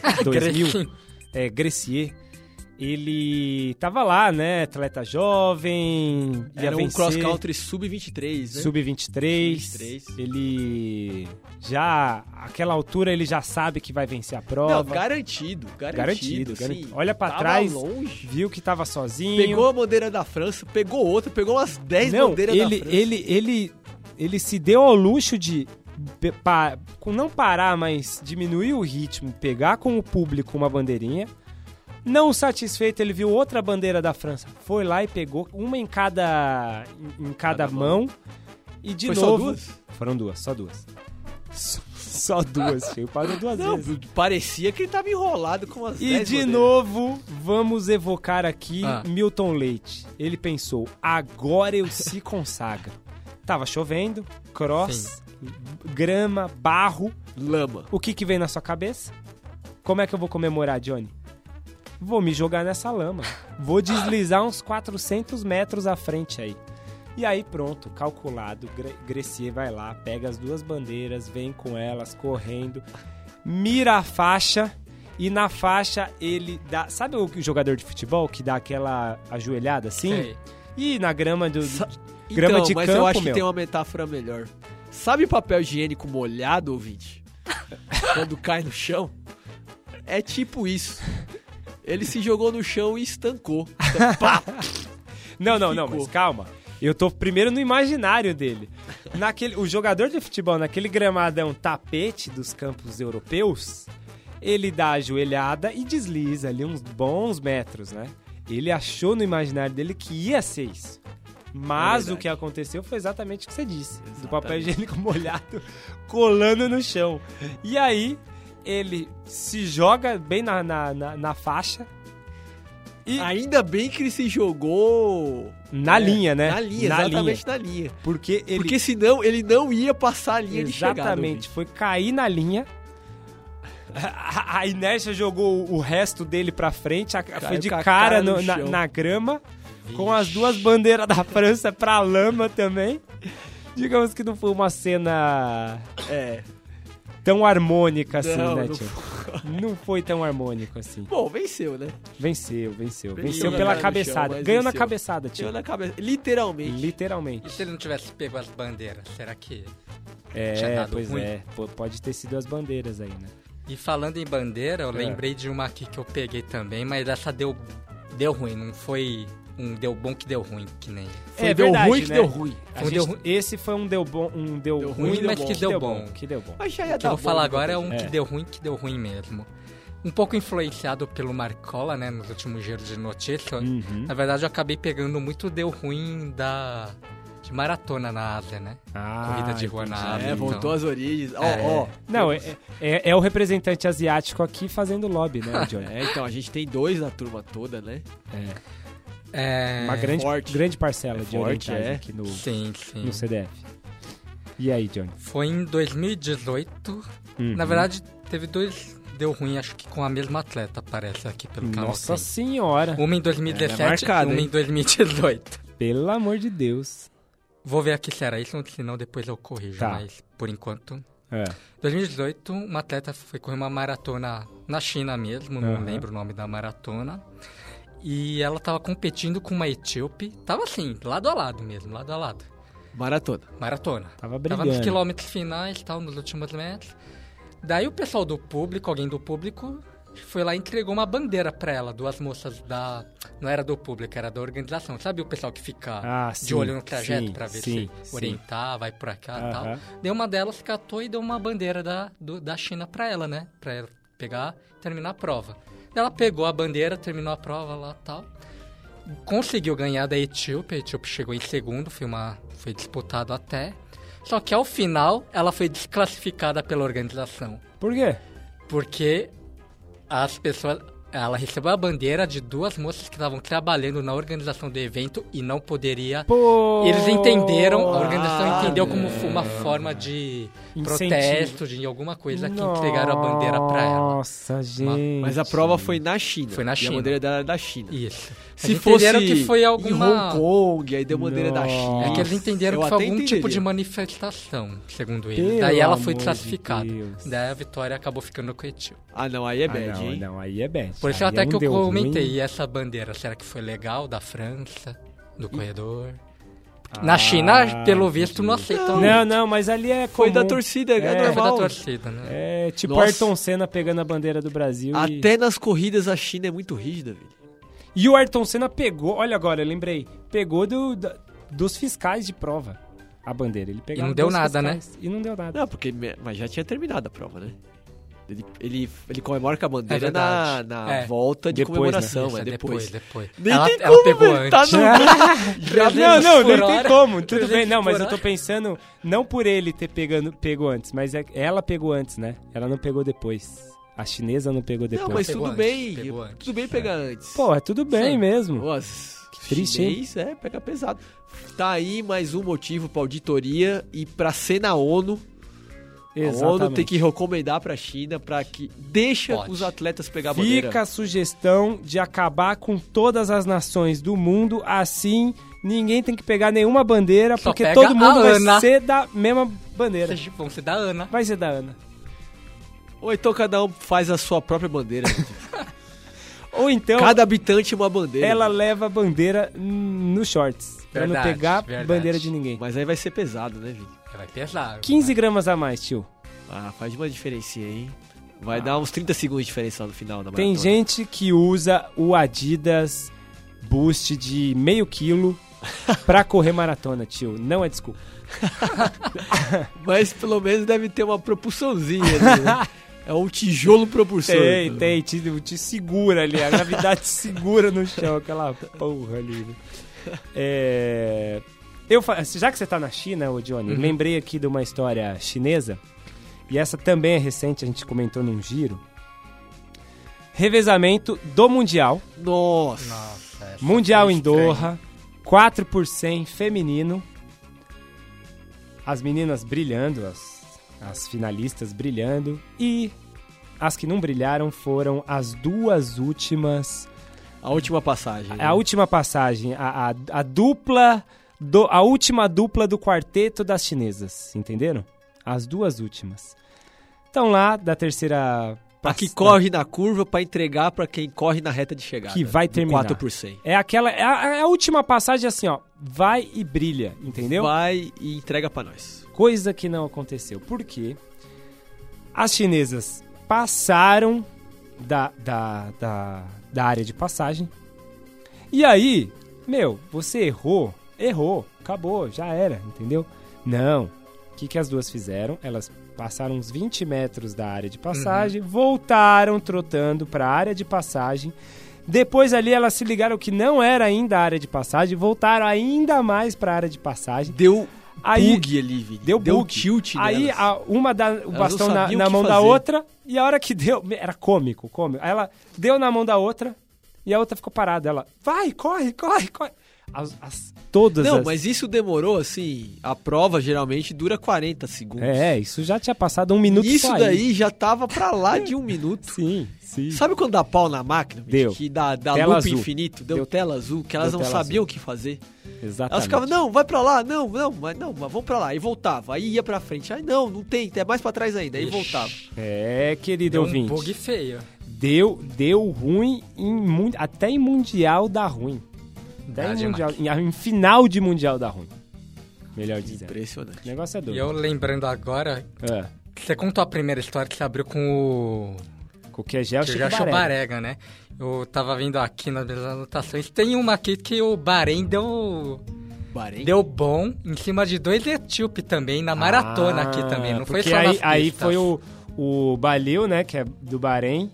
2000, Gretchen. é Gressier. Ele tava lá, né? Atleta jovem, ia Era um vencer. cross country sub-23, né? Sub-23. Sub-23. Ele já, aquela altura, ele já sabe que vai vencer a prova. Não, garantido, garantido. Garantido, sim. garantido. Olha pra Tava trás, longe. Viu que tava sozinho. Pegou a bandeira da França, pegou outra, pegou umas 10 Não, bandeiras ele, da França. ele, ele, ele se deu ao luxo de pa- com não parar, mas diminuir o ritmo, pegar com o público uma bandeirinha. Não satisfeito, ele viu outra bandeira da França. Foi lá e pegou uma em cada em, em cada, Cada mão. E de Foi só novo. duas? Foram duas, só duas. Só, só duas, cheio. Duas Não, vezes. parecia que ele tava enrolado com umas E 10 de bandeiras. novo, vamos evocar aqui Ah. Milton Leite. Ele pensou, agora eu se consagro. Tava chovendo, cross, grama, barro. Lama. O que que vem na sua cabeça? Como é que eu vou comemorar, Johnny? Vou me jogar nessa lama. Vou deslizar uns 400 metros à frente aí. E aí pronto, calculado, Gre- Gressier vai lá, pega as duas bandeiras, vem com elas correndo, mira a faixa e na faixa ele dá, sabe o jogador de futebol que dá aquela ajoelhada assim? Sei. E na grama do Sa- grama então, de mas campo, eu acho meu. que tem uma metáfora melhor. Sabe papel higiênico molhado, ouvinte? Quando cai no chão? É tipo isso. Ele se jogou no chão e estancou. Pá! Não, não, não, mas calma. Eu tô primeiro no imaginário dele. Naquele, o jogador de futebol, naquele gramadão tapete dos campos europeus, ele dá a joelhada e desliza ali uns bons metros, né? Ele achou no imaginário dele que ia ser isso. Mas É o que aconteceu foi exatamente o que você disse. Do papel Exatamente. higiênico molhado colando no chão. E aí, ele se joga bem na, na, na, na faixa. E Ainda bem que ele se jogou na é, linha, né? na linha, exatamente na linha. Porque ele Porque senão ele não ia passar a linha de chegada. exatamente foi cair na linha. A, a inércia jogou o resto dele pra frente, a- foi de cara, cara no- no na, na grama, com as duas bandeiras da França pra lama também. Digamos que não foi uma cena É. tão harmônica assim, Não, né, não tio? Não foi tão harmônico assim. Bom, venceu, né? Venceu, venceu. Venceu Venceu na pela cabeçada. chão, Ganhou na venceu. cabeçada, tio. Tirou na cabeça. Literalmente. E Literalmente. se ele não tivesse pego as bandeiras, será que... Tinha É, dado pois ruim. é. Pode ter sido as bandeiras aí, né? E falando em bandeira, eu É. lembrei de uma aqui que eu peguei também, mas essa deu, deu ruim, não foi um deu bom que deu ruim, que nem... Foi, É deu verdade, ruim que né? deu ruim. Foi um gente- deu ruim. Esse foi um deu bom, um deu, Deu ruim, ruim, mas que deu bom. Que deu bom. Mas já ia O que eu vou falar bom, agora é né? um É. que deu ruim, que deu ruim mesmo. Um pouco influenciado pelo Marcola, né, nos últimos giros de notícia. Uhum. Na verdade, eu acabei pegando muito deu ruim da de maratona na Ásia, né? Ah, Corrida de rua na entendi. Ásia. É, então. voltou às origens. Ó, É. ó. Não, é, é, é o representante asiático aqui fazendo lobby, né, Johnny? É, então, a gente tem dois na turma toda, né? É... Uma grande, forte. grande parcela É de forte, orientais é. aqui no, Sim, sim. no CDF. E aí, Johnny? Foi em 2018. Uhum. Na verdade, teve dois deu ruim, acho que com a mesma atleta, parece aqui pelo canal. Nossa senhora, Uma em 2017 É, é marcado, e uma hein? em 2018. pelo amor de Deus. Vou ver aqui se era isso, senão depois eu corrijo, Tá. mas por enquanto... É. 2018, uma atleta foi correr uma maratona na China mesmo, não Aham. lembro o nome da maratona. E ela tava competindo com uma etíope, tava assim, lado a lado mesmo, lado a lado. Maratona. Maratona. Tava Tava nos brigando. quilômetros finais, tal, nos últimos metros. Daí o pessoal do público, alguém do público, foi lá e entregou uma bandeira pra ela, duas moças da. Não era do público, era da organização. Sabe o pessoal que fica Ah, de sim, olho no trajeto sim, pra ver sim, se orientar, vai por cá e tal. Daí uma delas catou e deu uma bandeira da, do- da China pra ela, né? Pra ela pegar e terminar a prova. Ela pegou a bandeira, terminou a prova lá e tal. conseguiu ganhar da Etíope. A Etíope chegou em segundo, foi, uma, foi disputado até. Só que ao final ela foi desclassificada pela organização. Por quê? Porque as pessoas. Ela recebeu a bandeira de duas moças que estavam trabalhando na organização do evento e não poderia. Pô. Eles entenderam, a organização Ah, entendeu como uma forma de Incentivo. protesto, de alguma coisa que entregaram a bandeira pra ela. Nossa, gente. Mas a prova foi na China. Foi na E a China. bandeira dela era da China. Isso. Se fosse entenderam que foi em alguma. Hong Kong, aí deu bandeira da China. É que eles entenderam Eu que foi algum tipo entenderia. de manifestação, segundo eles. Pelo Daí ela foi de desclassificada. Daí a vitória acabou ficando com o Etil. Ah, não, aí é Ah, bad, não, hein? não, aí é bad. Por isso Aí até é um que eu comentei, ruim. e essa bandeira, será que foi legal da França, do corredor? Ah, Na China, pelo visto, não aceitam. Não, não, mas ali é Foi comum. da torcida, é, É, Foi normal. da torcida, né? É tipo Nossa. Ayrton Senna pegando a bandeira do Brasil e... Até nas corridas a China é muito rígida, velho. E o Ayrton Senna pegou, olha agora, eu lembrei, pegou do, da- dos fiscais de prova a bandeira. Ele pegava não deu nada, fiscais E não deu nada. Não, porque mas já tinha terminado a prova, né? Ele, ele, ele comemora com a bandeira É na, na É. volta de Depois, comemoração, Isso, é depois. depois. Nem ela tem ela como, pegou velho, tá antes. no- Já, não, não, não tem como. Tudo 300 bem. Não, mas eu tô pensando, não por ele ter pegando, pegou antes, mas é, ela pegou antes, né? Ela não pegou depois. A chinesa não pegou depois. Não, mas Pegou tudo antes, bem. pegou antes. Tudo bem pegar antes. Pô, é tudo bem Sim. mesmo. Nossa, Que triste, hein? chinês, é, pega pesado. Tá aí mais um motivo pra auditoria e pra ser na ONU. A ONU Exatamente. tem que recomendar pra China pra que deixa Pode. os atletas pegar a bandeira. Fica a sugestão de acabar com todas as nações do mundo, assim ninguém tem que pegar nenhuma bandeira, Só porque todo mundo vai Ana. ser da mesma bandeira. Vocês vão ser da Ana. Vai ser da Ana. Ou então cada um faz a sua própria bandeira. Ou então Cada habitante uma bandeira. ela leva a bandeira nos shorts, pra não Verdade, pegar verdade. bandeira de ninguém. Mas aí vai ser pesado, né, Vini? Vai pesar. 15 gramas a mais, tio. Ah, faz uma diferencinha aí. Vai dar uns 30 segundos de diferença no final da Tem maratona. gente que usa o Adidas Boost de meio quilo pra correr maratona, tio. Não é desculpa. Mas pelo menos deve ter uma propulsãozinha ali, né? É um tijolo propulsor. Tem, tem, te, te segura ali, a gravidade te segura no chão, aquela porra ali. né? É, eu, já que você tá na China, ô Johnny, lembrei aqui de uma história chinesa, e essa também é recente, a gente comentou num giro. Revezamento do Mundial, Nossa. Nossa, Mundial em. Doha, 4 por 100 feminino. As meninas brilhando, as, as finalistas brilhando. E as que não brilharam foram as duas últimas. A última passagem. né? A última passagem, a, a, a dupla. Do, a última dupla do quarteto das chinesas, entenderam? As duas últimas. Estão lá da terceira. A que corre na curva pra entregar pra quem corre na reta de chegada. Que vai terminar. 4 por 100. É aquela. É a, é a última passagem assim, ó. Vai e brilha, entendeu? Vai e entrega pra nós. Coisa que não aconteceu. Por quê? As chinesas passaram da, da, da, da área de passagem. E aí, meu, você errou, errou, acabou, já era, entendeu? Não. O que, que as duas fizeram? Elas passaram uns 20 metros da área de passagem, voltaram trotando para a área de passagem. Depois ali elas se ligaram que não era ainda a área de passagem, voltaram ainda mais para a área de passagem. Deu Aí- bug ali, Vini. Deu bug. tilt Aí a- uma dá o bastão na, na o mão da fazer. outra e a hora que deu. Era cômico, cômico. Aí ela deu na mão da outra e a outra ficou parada. Ela, vai, corre, corre, corre. As, as- todas Não, as. mas isso demorou, assim... A prova geralmente dura 40 segundos. É, isso já tinha passado um minuto Isso só aí. daí já tava pra lá de um minuto. Sim, sim. Sabe quando dá pau na máquina? Deu. Que dá, dá Tela loop azul. infinito, deu, Deu- tela azul, que elas não sabiam o que fazer. Exatamente. Elas ficavam, não, vai pra lá, não, não, mas não, mas vamos pra lá. E voltava. Aí ia pra frente. Aí não, não tem, é mais pra trás ainda. Aí Ixi. voltava. É, querido Deu um ouvinte. bug feio. Deu, deu ruim em, até em Mundial dá ruim. Dá em, mundial, em, em final de Mundial dá ruim. Melhor dizendo. Impressionante. O negócio é E doido. eu lembrando agora, É. você contou a primeira história que você abriu com o Qualquer gel, que chega já achou Barega, né? Eu tava vendo aqui nas minhas anotações, tem uma aqui que o Bahrein deu, Bahrein. deu bom em cima de dois etíope também, na maratona aqui também, não foi Ah, só aí, nas aí foi o, o Balil, né, que é do Bahrein,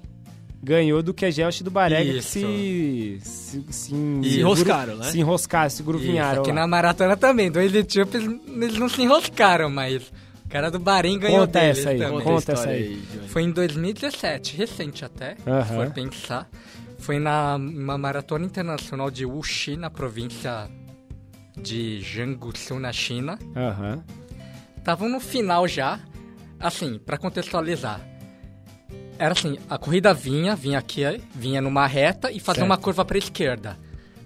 ganhou do Kegelch e do Barega que Isso. se, se, se, Se enroscaram, né? Se enroscaram, se Isso, gruvinharam. aqui lá. na maratona também. Dois etíopes, eles não se enroscaram, mas o cara do Bahrein ganhou Conta deles essa aí, também. Conta essa aí. Foi em 2017, recente até, Aham. se for pensar. Foi na uma maratona internacional de Wuxi, na província de Jiangsu, na China. Aham. Estavam no final já. Assim, pra contextualizar. Era assim, a corrida vinha, vinha aqui, vinha numa reta e fazia Certo. uma curva pra esquerda.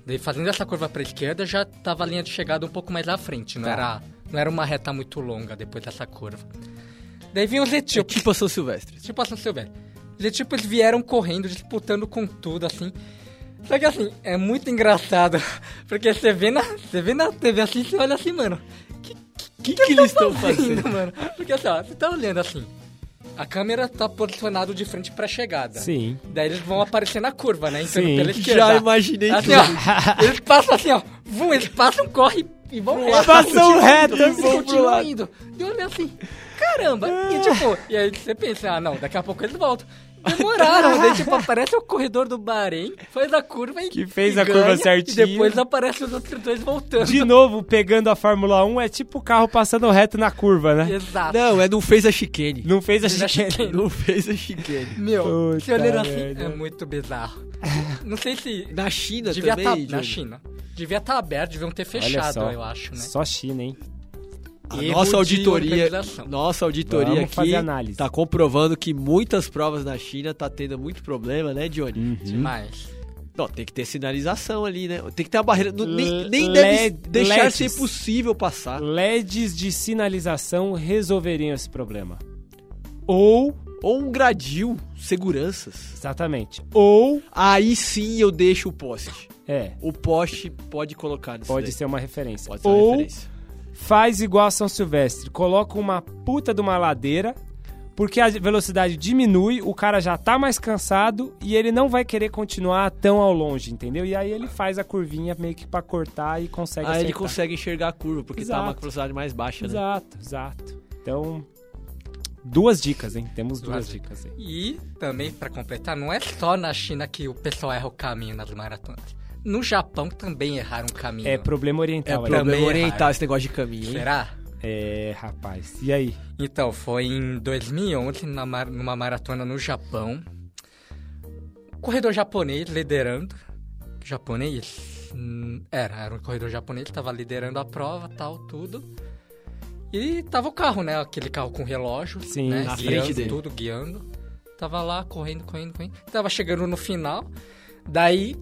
Daí fazendo essa curva pra esquerda já tava a linha de chegada um pouco mais à frente, não Tá. era não era uma reta muito longa depois dessa curva. Daí vinham os É etíopes, tipo a São Silvestre. tipo a São Silvestre. Os etíopes vieram correndo, disputando com tudo, assim. Só que assim, é muito engraçado, porque você vê na, você vê na TV assim, você olha assim, mano, O que, que eles estão fazendo? fazendo, mano? Porque assim, ó, você tá olhando assim. A câmera tá posicionada de frente pra chegada. Sim. Daí eles vão aparecer na curva, né? Entrando Sim. pela esquerda. Já imaginei Assim, tudo. ó. Eles passam assim, ó. Vum, eles passam, correm e vão reto. lado. Passam Continuam reto, indo, vão pro continuam lado. indo. E olha assim, caramba. E tipo, e aí você pensa, ah, não, daqui a pouco eles voltam. Demoraram, daí tipo, aparece o corredor do Bahrein, faz a curva e Que fez e a curva ganha, certinho. E depois aparece os outros dois voltando. De novo, pegando a Fórmula 1, é tipo o carro passando reto na curva, né? Exato. Não, é não fez a chicane. Não fez a Fez a chicane. chicane. Não fez a chicane. Meu, Puta se olhando assim, merda. é muito bizarro. Não sei se. Na China devia também, estar na? China. Devia estar aberto, deviam ter fechado, só. eu acho, né? Só China, hein? A Erro nossa auditoria, nossa auditoria Vamos aqui análise. tá comprovando que muitas provas na China tá tendo muito problema, né, Johnny? Uhum. Demais. Não, tem que ter sinalização ali, né? Tem que ter uma barreira. nem nem deve deixar LEDs. ser possível passar. LEDs de sinalização resolveriam esse problema. Ou, Ou um gradil, seguranças. exatamente, ou, Aí sim eu deixo o poste. é, O poste pode colocar nisso pode daí. ser uma referência. Pode ser uma ou referência. Faz igual a São Silvestre, coloca uma puta de uma ladeira, porque a velocidade diminui, o cara já tá mais cansado e ele não vai querer continuar tão ao longe, entendeu? E aí ele faz a curvinha meio que pra cortar e consegue Aí ele acertar. consegue enxergar a curva, porque tá uma Exato. velocidade mais baixa, né? Exato, exato. Então, duas dicas, hein? Temos duas, Duas dicas aí. E também, pra completar, não é só na China que o pessoal erra o caminho nas maratonas. No Japão também erraram o caminho. É problema É oriental aí. Também problema erraram. oriental esse negócio de caminho, hein? Será? É, rapaz. E aí? Então, foi em 2011, na mar- numa maratona no Japão. Corredor japonês liderando. Japonês? Hum, Era, era um corredor japonês, estava liderando a prova, tal, tudo. E tava o carro, né? Aquele carro com relógio. Sim, né? na guiando, frente dele. Tudo guiando. Tava lá, correndo, correndo, correndo. Tava chegando no final. Daí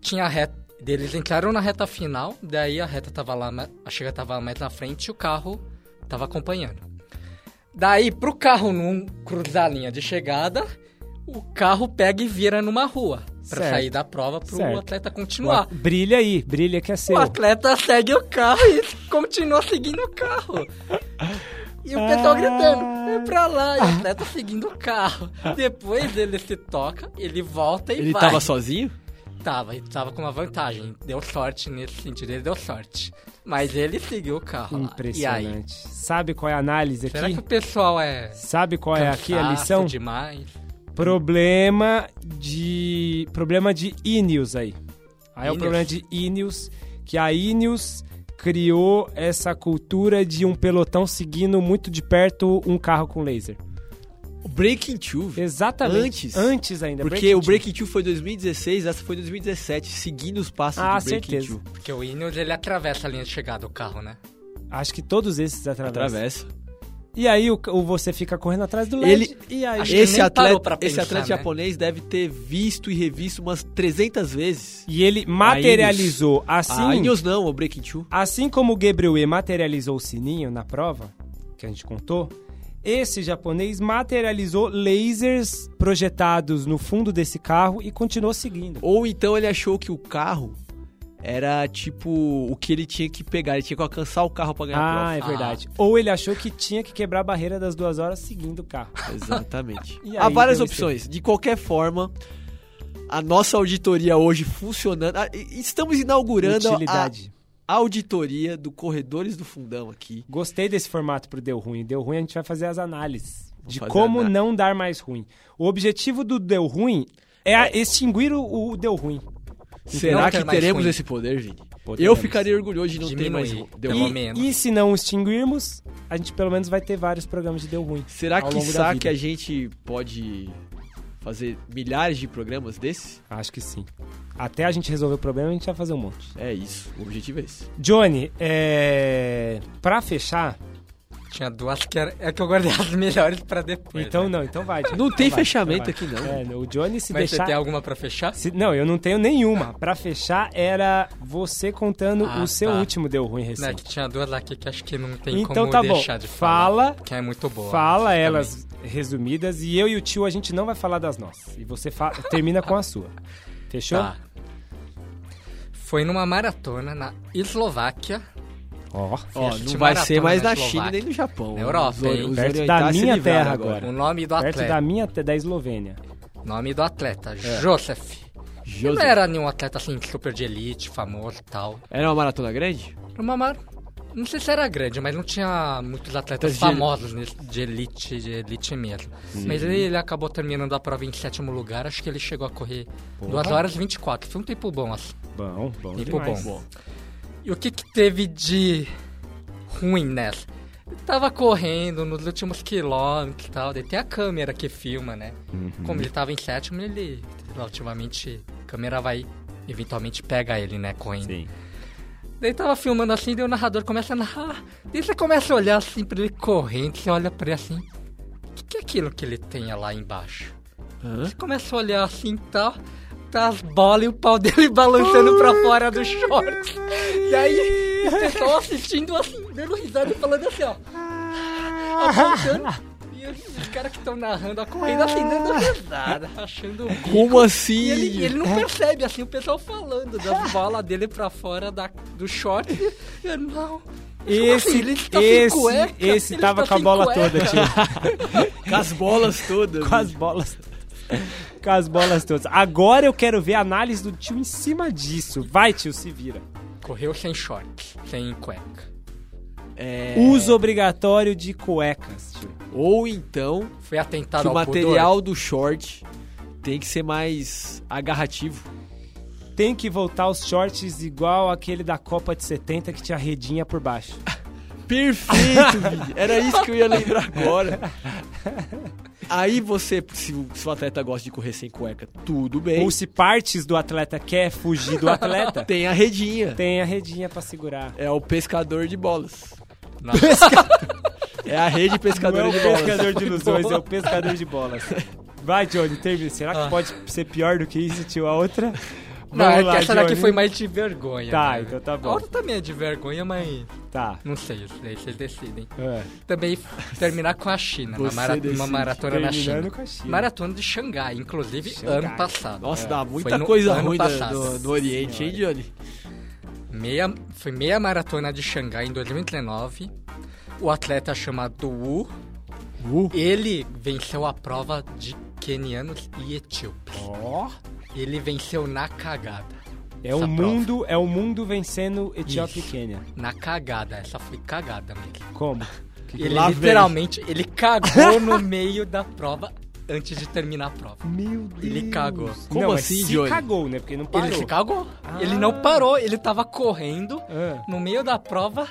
tinha a reta. Eles entraram na reta final, daí a reta tava lá, a chega tava mais na frente e o carro tava acompanhando. Daí, pro carro não cruzar a linha de chegada, o carro pega e vira numa rua. Pra Certo. sair da prova pro Certo. atleta continuar. Brilha aí, brilha que é seu. O atleta segue o carro e continua seguindo o carro. E o pessoal Ah. gritando, é pra lá, e o atleta seguindo o carro. Depois ele se toca, ele volta e Ele vai. tava sozinho? Tava, ele tava com uma vantagem. Deu sorte nesse sentido, ele deu sorte. Mas ele seguiu o carro? Impressionante. Sabe qual é a análise Será aqui? que o pessoal é. Sabe qual é aqui a lição? demais? Problema de. Problema de Ineos aí. Aí é o Ineos. problema de Ineos, que a Ineos criou essa cultura de um pelotão seguindo muito de perto um carro com laser. O Breaking Two. Exatamente. Antes. Antes ainda. Porque Breaking o. Breaking Two foi 2016, essa foi 2017, seguindo os passos Ah, do Breaking certeza. Two. Porque o Ineos ele atravessa a linha de chegada do carro, né? Acho que todos esses atravessam. Atravessa. E aí o, o você fica correndo atrás do LED. Ele- E aí. Esse atleta, pra esse pensar, atleta né? japonês deve ter visto e revisto umas 300 vezes. E ele materializou assim. Ah, Ineos não, o Breaking Two. Assim como o Gabriel E materializou o sininho na prova, que a gente contou, esse japonês materializou lasers projetados no fundo desse carro e continuou seguindo. Ou então ele achou que o carro era tipo o que ele tinha que pegar, ele tinha que alcançar o carro pra ganhar Ah, a é prova. verdade. Ou ele achou que tinha que quebrar a barreira das duas horas seguindo o carro. Exatamente. Há várias opções. De qualquer forma, a nossa auditoria hoje funcionando. ah, Estamos inaugurando a Utilidade. Auditoria do Corredores do Fundão aqui. Gostei desse formato pro Deu Ruim. Deu Ruim a gente vai fazer as análises de fazer como ana- não dar mais ruim. O objetivo do Deu Ruim É extinguir o, o deu ruim. Será que teremos ruim. esse poder, Vini? Poderemos. Eu ficaria orgulhoso de não ter mais. Diminuir, Deu ruim. menos. E se não extinguirmos, a gente pelo menos vai ter vários programas de deu ruim. Será que sabe que a gente pode fazer milhares de programas desses? Acho que sim. Até a gente resolver o problema, a gente vai fazer um monte. É isso, o objetivo é esse. Johnny, é... pra fechar, Tinha duas que era, é que eu guardei as melhores pra depois. então né? não, então vai. Johnny. Não Então tem vai, fechamento então aqui, não. vai. É, o Johnny se Mas deixar... você tem alguma pra fechar? se- Não, eu não tenho nenhuma. Pra fechar, era você contando Ah, o seu tá. último deu ruim Não, é recente. que tinha duas aqui que acho que não tem Então como tá bom. deixar de Fala, falar. Que é muito boa. fala elas resumidas e eu e o tio a gente não vai falar das nossas. E você fa- termina com a sua. Fechou? Tá. Foi numa maratona na Eslováquia. Ó. Fiat não vai ser mais na na China nem no Japão. Na Europa, Os hein? os Perto da minha terra agora. agora. O nome do Perto atleta. da minha, da Eslovênia. Nome do atleta, É. Joseph. José. Não era nenhum atleta assim super de elite, famoso e tal. Era uma maratona grande? Era uma mar... Não sei se era grande, mas não tinha muitos atletas De- famosos de elite, de elite mesmo. Uhum. Mas ele, ele acabou terminando a prova em sétimo lugar, acho que ele chegou a correr 2 horas e 24. Foi um tempo bom, assim. Bom, bom Tempo demais. bom. E o que, que teve de ruim nessa? Ele tava correndo nos últimos quilômetros e tal, daí tem a câmera que filma, né? Uhum. Como ele tava em sétimo, ele relativamente. A câmera vai eventualmente pega ele, né? Correndo. Sim. Daí tava filmando assim, daí o narrador começa a narrar. Daí você começa a olhar assim pra ele correndo, você olha pra ele assim. O que, que é aquilo que ele tem lá embaixo? Hã? Você começa a olhar assim e tal. Tá as bolas e o pau dele balançando pra fora do short. E aí, o pessoal assistindo assim, dando risada e falando assim, ó. Apontando. E os, caras que estão narrando a corrida assim, dando risada, achando. Como assim? E ele, ele não percebe, assim, o pessoal falando das bolas dele pra fora da, do short. E eu, não. Esse, assim, ele tá sem esse, cueca, esse ele tava tá com a bola cueca. toda, tio. Com as bolas todas. com as bolas. Com as bolas todas. Agora eu quero ver a análise do tio em cima disso. Vai, tio, se vira. Correu sem short, sem cueca. É, Uso obrigatório de cuecas, tio. Ou então, Foi atentado que o material do short tem que ser mais agarrativo. Tem que voltar os shorts igual aquele da Copa de 70 que tinha redinha por baixo. Perfeito, Vini. Era isso que eu ia lembrar agora. Aí você, se o, se o atleta gosta de correr sem cueca, tudo bem. Ou se partes do atleta quer fugir do atleta, Tem a redinha. tem a redinha pra segurar. É o pescador de bolas. Não, É a rede Não pescadora é o de bolas. pescador de ilusões, é o pescador de bolas. Vai, Johnny, termina. Será que Ah. pode ser pior do que isso, tio? A outra? Não Vamos é lá, que essa daqui foi mais de vergonha. Tá, né? então tá bom. A outra também é de vergonha, mas Tá. não sei, daí vocês decidem. É. Também terminar com a China, na Você mara- uma maratona na Terminando China. com a China. Maratona de Xangai, inclusive Xangai. ano passado. Nossa, É, dá muita no coisa ruim no, no Oriente, hein, Johnny? Meia, foi meia maratona de Xangai em 2019. O atleta chamado Wu, Uh. ele venceu a prova de quenianos e etíopes. Ó. Ele venceu na cagada. É o mundo, é o mundo vencendo Etiópia e. Quênia. Na cagada, essa foi cagada mesmo. Como? Que- Ele Lá vem. literalmente, ele cagou no meio da prova antes de terminar a prova. Meu Deus. Ele cagou. Como não, assim, se Johnny? cagou, né? Porque não parou. Ele se cagou. Ah. Ele não parou, ele tava correndo Ah. no meio da prova.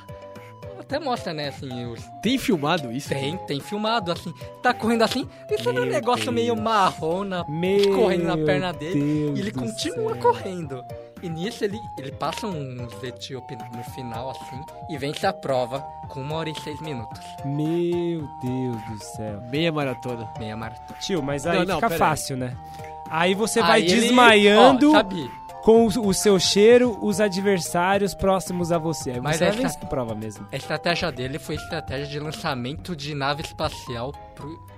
Até mostra, né, assim, os... Tem filmado isso? tem, tem filmado, assim. Tá correndo assim, isso era um negócio Deus. meio marrom na, Meu correndo na perna dele. Deus e ele continua céu. correndo. E nisso ele, ele passa uns etíope no final, assim, e vence a prova com uma hora e seis minutos. Meu Deus do céu. Meia maratona. Meia maratona. Tio, mas aí Não, não, fica pera aí. fácil, né? Aí você vai Aí ele- desmaiando ó, sabe, com o, seu cheiro os adversários próximos a você. Aí Mas você vai essa- vencer a prova mesmo. A estratégia dele foi estratégia de lançamento de nave espacial pro.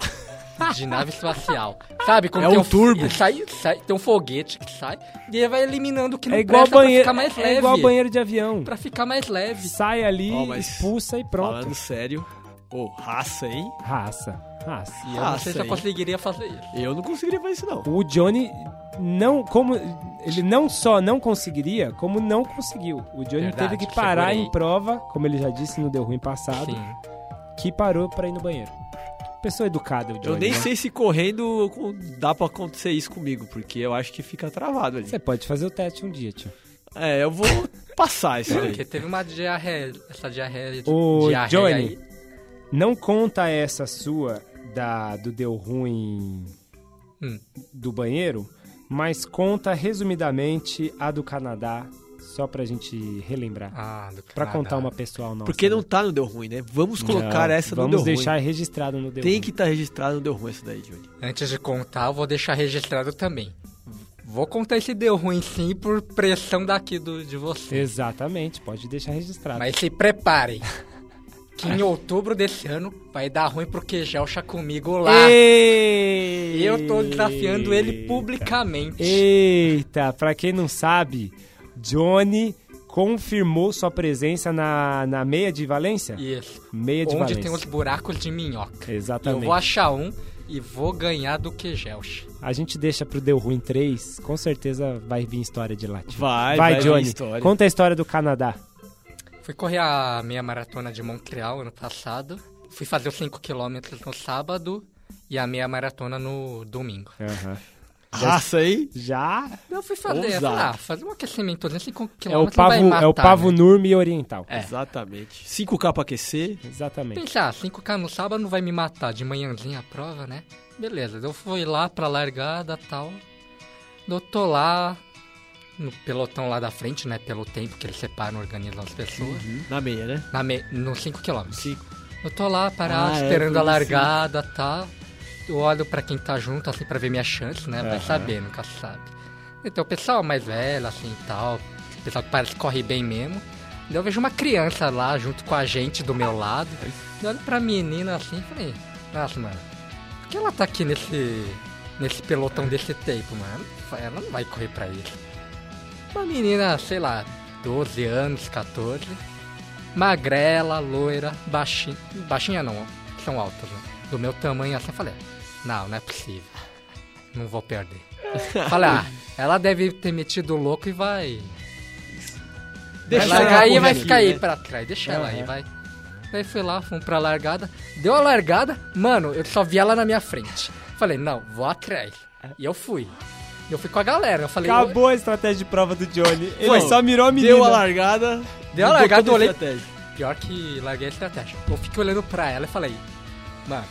De nave espacial. Sabe? Quando É tem um turbo. ele sai, sai- tem um foguete que sai e ele vai eliminando o que não É igual presta banheiro, pra ficar mais leve. é igual banheiro de avião. Pra ficar mais leve. Sai ali, mas expulsa e pronto. Falando sério. Ô, raça, hein? Raça, E Ah, se eu sei. conseguiria fazer isso. Eu não conseguiria fazer isso, não. O Johnny não como ele não só não conseguiria, como não conseguiu. O Johnny Verdade, teve que parar segurei. em prova, como ele já disse no deu ruim passado, Sim. que parou pra ir no banheiro. Pessoa educada, o Johnny. Eu nem né? sei se correndo dá pra acontecer isso comigo, porque eu acho que fica travado ali. Você pode fazer o teste um dia, tio. É, eu vou passar isso Porque aí. teve uma diarreia, essa diarreia, Ô, diarreia Johnny. aí. Não conta essa sua da do deu ruim Hum. do banheiro, mas conta resumidamente a do Canadá, só pra gente relembrar. Ah, do Pra Canadá. contar uma pessoal nossa. Porque não né? tá no Deu Ruim, né? Vamos colocar Não, essa no Vamos Deu Ruim. deixar registrado no deu Tem ruim. que estar registrado no Deu Ruim essa daí, Johnny. Antes de contar, eu vou deixar registrado também. Vou contar esse deu ruim sim por pressão daqui do, de você. Exatamente, pode deixar registrado. Mas se preparem. Que em outubro desse ano vai dar ruim pro Quejelcha comigo lá. Eita! Eu tô desafiando ele publicamente. Eita, pra quem não sabe, Johnny confirmou sua presença na, na meia de Valência? Isso. Meia de Onde Valência. tem os buracos de minhoca. Exatamente. Eu vou achar um e vou ganhar do Quejelcha. A gente deixa pro Deu Ruim 3, com certeza vai vir história de lá. Vai, vai, vai vir Johnny. história. Conta a história do Canadá. Fui correr a meia maratona de Montreal ano passado. Fui fazer os 5km no sábado e a meia maratona no domingo. Aham. Raça aí? Já Eu fui fazer, eu falei, ah, fazer um aquecimentozinho, 5km é o vai pavo, matar, é o pavo né? Nurme Oriental. É. Exatamente. 5K pra aquecer. Exatamente. Pensar, 5k no sábado não vai me matar, de manhãzinha a prova, né? Beleza, eu fui lá pra largada e tal. Eu tô lá no pelotão lá da frente, né? Pelo tempo que eles separam, organizam as pessoas. Na meia, né? Na me... Nos 5km. Cinco. Eu tô lá parado, Ah, é, esperando por a isso. largada e tal. Eu olho pra quem tá junto, assim, pra ver minha chance, né? Vai Aham. saber, nunca sabe. Então, o pessoal mais velho, assim, e tal. O pessoal que parece que corre bem mesmo. Eu vejo uma criança lá, junto com a gente, do meu lado. Eu olho pra menina, assim, e falei... Nossa, mano, por que ela tá aqui nesse... Nesse pelotão desse tempo, mano? Ela não vai correr pra isso. Uma menina, sei lá, 12 anos, 14 magrela, loira, baixinha. Baixinha não, são altas, né? Do meu tamanho assim, eu falei, não, não é possível. Não vou perder. falei, ah, ela deve ter metido o louco e vai. Deixa vai largar aí e vai ficar aqui, aí né? pra trás, deixa ela aí, vai. Daí fui lá, fomos pra largada. Deu a largada, mano, eu só vi ela na minha frente. Falei, não, vou atrás. E eu fui. E eu fui com a galera. Eu falei, Acabou a estratégia de prova do Johnny. Ele Foi. só mirou a menina. Deu a largada. Deu a largada, eu olhei- estratégia. pior que larguei a estratégia. Eu fiquei olhando pra ela e falei, mano,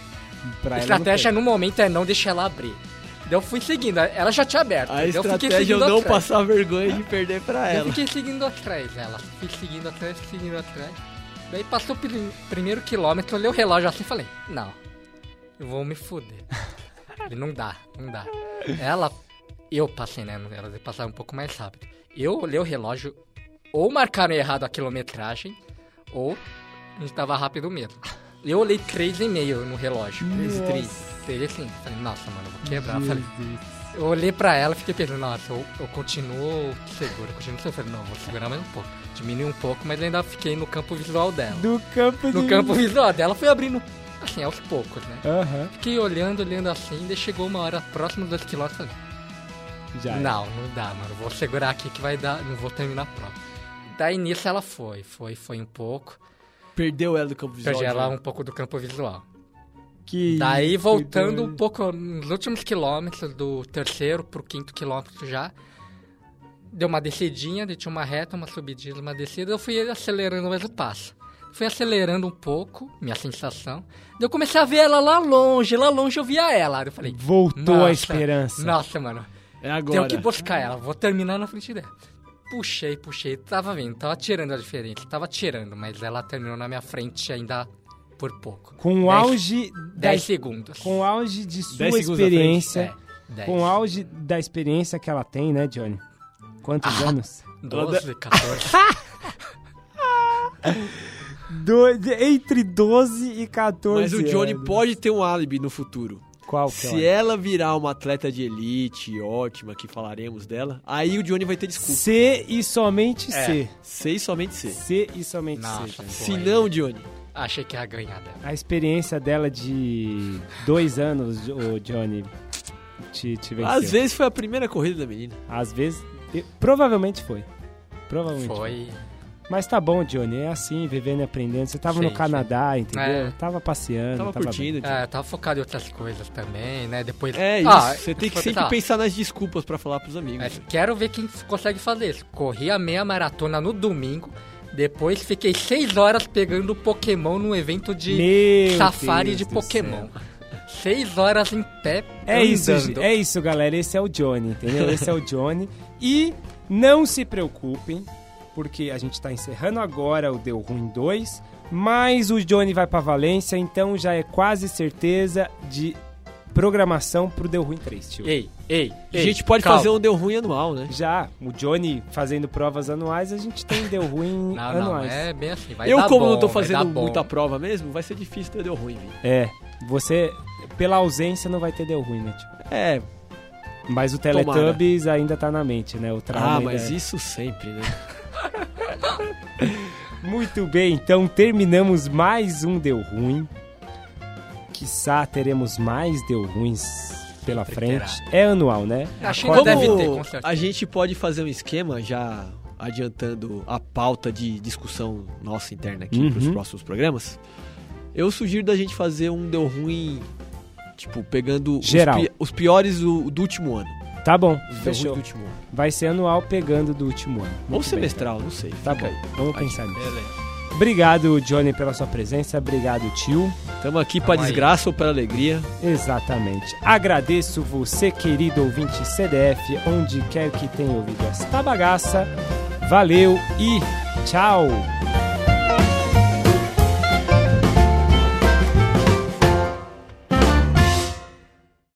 Pra estratégia no momento é não deixar ela abrir. Daí eu fui seguindo, ela já tinha aberto. A eu fiquei estratégia é seguindo eu não atrás. passar vergonha de perder pra Eu ela. fiquei seguindo atrás dela. Fui seguindo atrás, seguindo atrás. Daí passou o prim- primeiro quilômetro, eu olhei o relógio assim e falei, não, eu vou me fuder. Não dá, não dá. Ela, eu passei, né? Ela deve passar um pouco mais rápido. Eu olhei o relógio, ou marcaram errado a quilometragem, ou a gente tava rápido mesmo. Eu olhei 3,5 no relógio. 3,30. 3,5. Falei, nossa, mano, eu vou quebrar. Falei, eu olhei pra ela e fiquei pensando, nossa, eu, eu continuo seguro, eu continuo seguro. Falei, não, vou segurar mais um pouco. Diminui um pouco, mas ainda fiquei no campo visual dela. Do campo No de... campo visual dela, fui abrindo, assim, aos poucos, né? Aham. Fiquei olhando, olhando assim, daí chegou uma hora, próximo dos quilômetros, falei, Já era. não, não dá, mano, vou segurar aqui que vai dar, não vou terminar a prova. Daí nisso ela foi, foi, foi um pouco, Perdeu ela do campo visual. perdi ela Johnny. um pouco do campo visual. Que Daí voltando um pouco nos últimos quilômetros, do terceiro pro quinto quilômetro já, deu uma descidinha, tinha uma reta, uma subidinha, uma descida, eu fui acelerando mais o passo. Fui acelerando um pouco, minha sensação. Daí eu comecei a ver ela lá longe, lá longe eu via ela. Eu falei, Voltou a "Nossa, esperança. Nossa, mano, É agora. tenho que buscar ela, vou terminar na frente dela. Puxei, puxei, tava vendo, tava tirando a diferença, tava tirando, mas ela terminou na minha frente ainda por pouco. Com o auge da 10 segundos. com o auge de sua experiência, É, 10. com o auge da experiência que ela tem, né, Johnny? Quantos Ah. anos? 12, 14. Do- entre 12 e 14 Mas o Johnny anos. pode ter um álibi no futuro. Qual que Se é? ela virar uma atleta de elite ótima, que falaremos dela, aí o Johnny vai ter desculpa. C e somente É. C. Sei e somente ser. C e somente Nossa, C. Johnny. pô, Se não, Johnny, Achei que ia ganhar dela. A experiência dela de dois anos, o Johnny, te, te venceu. às vezes foi a primeira corrida da menina. Às vezes, provavelmente foi. Provavelmente Foi. Mas tá bom, Johnny, é assim, vivendo e aprendendo. Você tava no Sim, Canadá, entendeu? É. Tava passeando, Tava tava, curtindo. tipo. É, eu tava focado em outras coisas também, né? Depois. É isso, Ah, você tem que sempre pensar, pensar nas desculpas pra falar pros amigos. É, quero ver quem consegue fazer isso. Corri a meia maratona no domingo. Depois fiquei seis horas pegando Pokémon num evento de Meu safari Deus de Pokémon. Seis horas em pé. É isso, é isso, galera. Esse é o Johnny, entendeu? Esse é o Johnny. E não se preocupem, porque a gente tá encerrando agora o Deu Ruim 2, mas o Johnny vai pra Valência, então já é quase certeza de programação pro Deu Ruim 3, tio. Ei, ei, A ei. gente pode calma. fazer um deu ruim anual, né? Já, o Johnny fazendo provas anuais, a gente tem Deu Ruim Não, não, anuais. é bem assim. Vai eu, dar como bom, não tô fazendo muita prova mesmo, vai ser difícil ter deu ruim, viu? É, você, pela ausência, não vai ter Deu Ruim, né, tio? É, Mas o Teletubbies ainda tá na mente, né? O trauma ah, mas é- isso sempre, né? Muito bem, então terminamos mais um Deu Ruim. Quiçá teremos mais Deu Ruins pela frente. É anual, né? Acho que deve ter, com certeza. a gente pode fazer um esquema já adiantando a pauta de discussão nossa interna aqui Uhum. pros próximos programas, eu sugiro da gente fazer um deu ruim, tipo, pegando os Geral. pi- os, piores do, do último ano. Tá bom, fechou. do último ano. Vai ser anual pegando do último ano. Ou Muito bem, semestral, não sei. Tá fica bom, aí. vamos pensar nisso. Beleza. Obrigado, Johnny, pela sua presença. Obrigado, tio. Tamo aqui aí. desgraça ou pela alegria. Exatamente. Agradeço você, querido ouvinte CDF, onde quer que tenha ouvido esta bagaça. Valeu e tchau!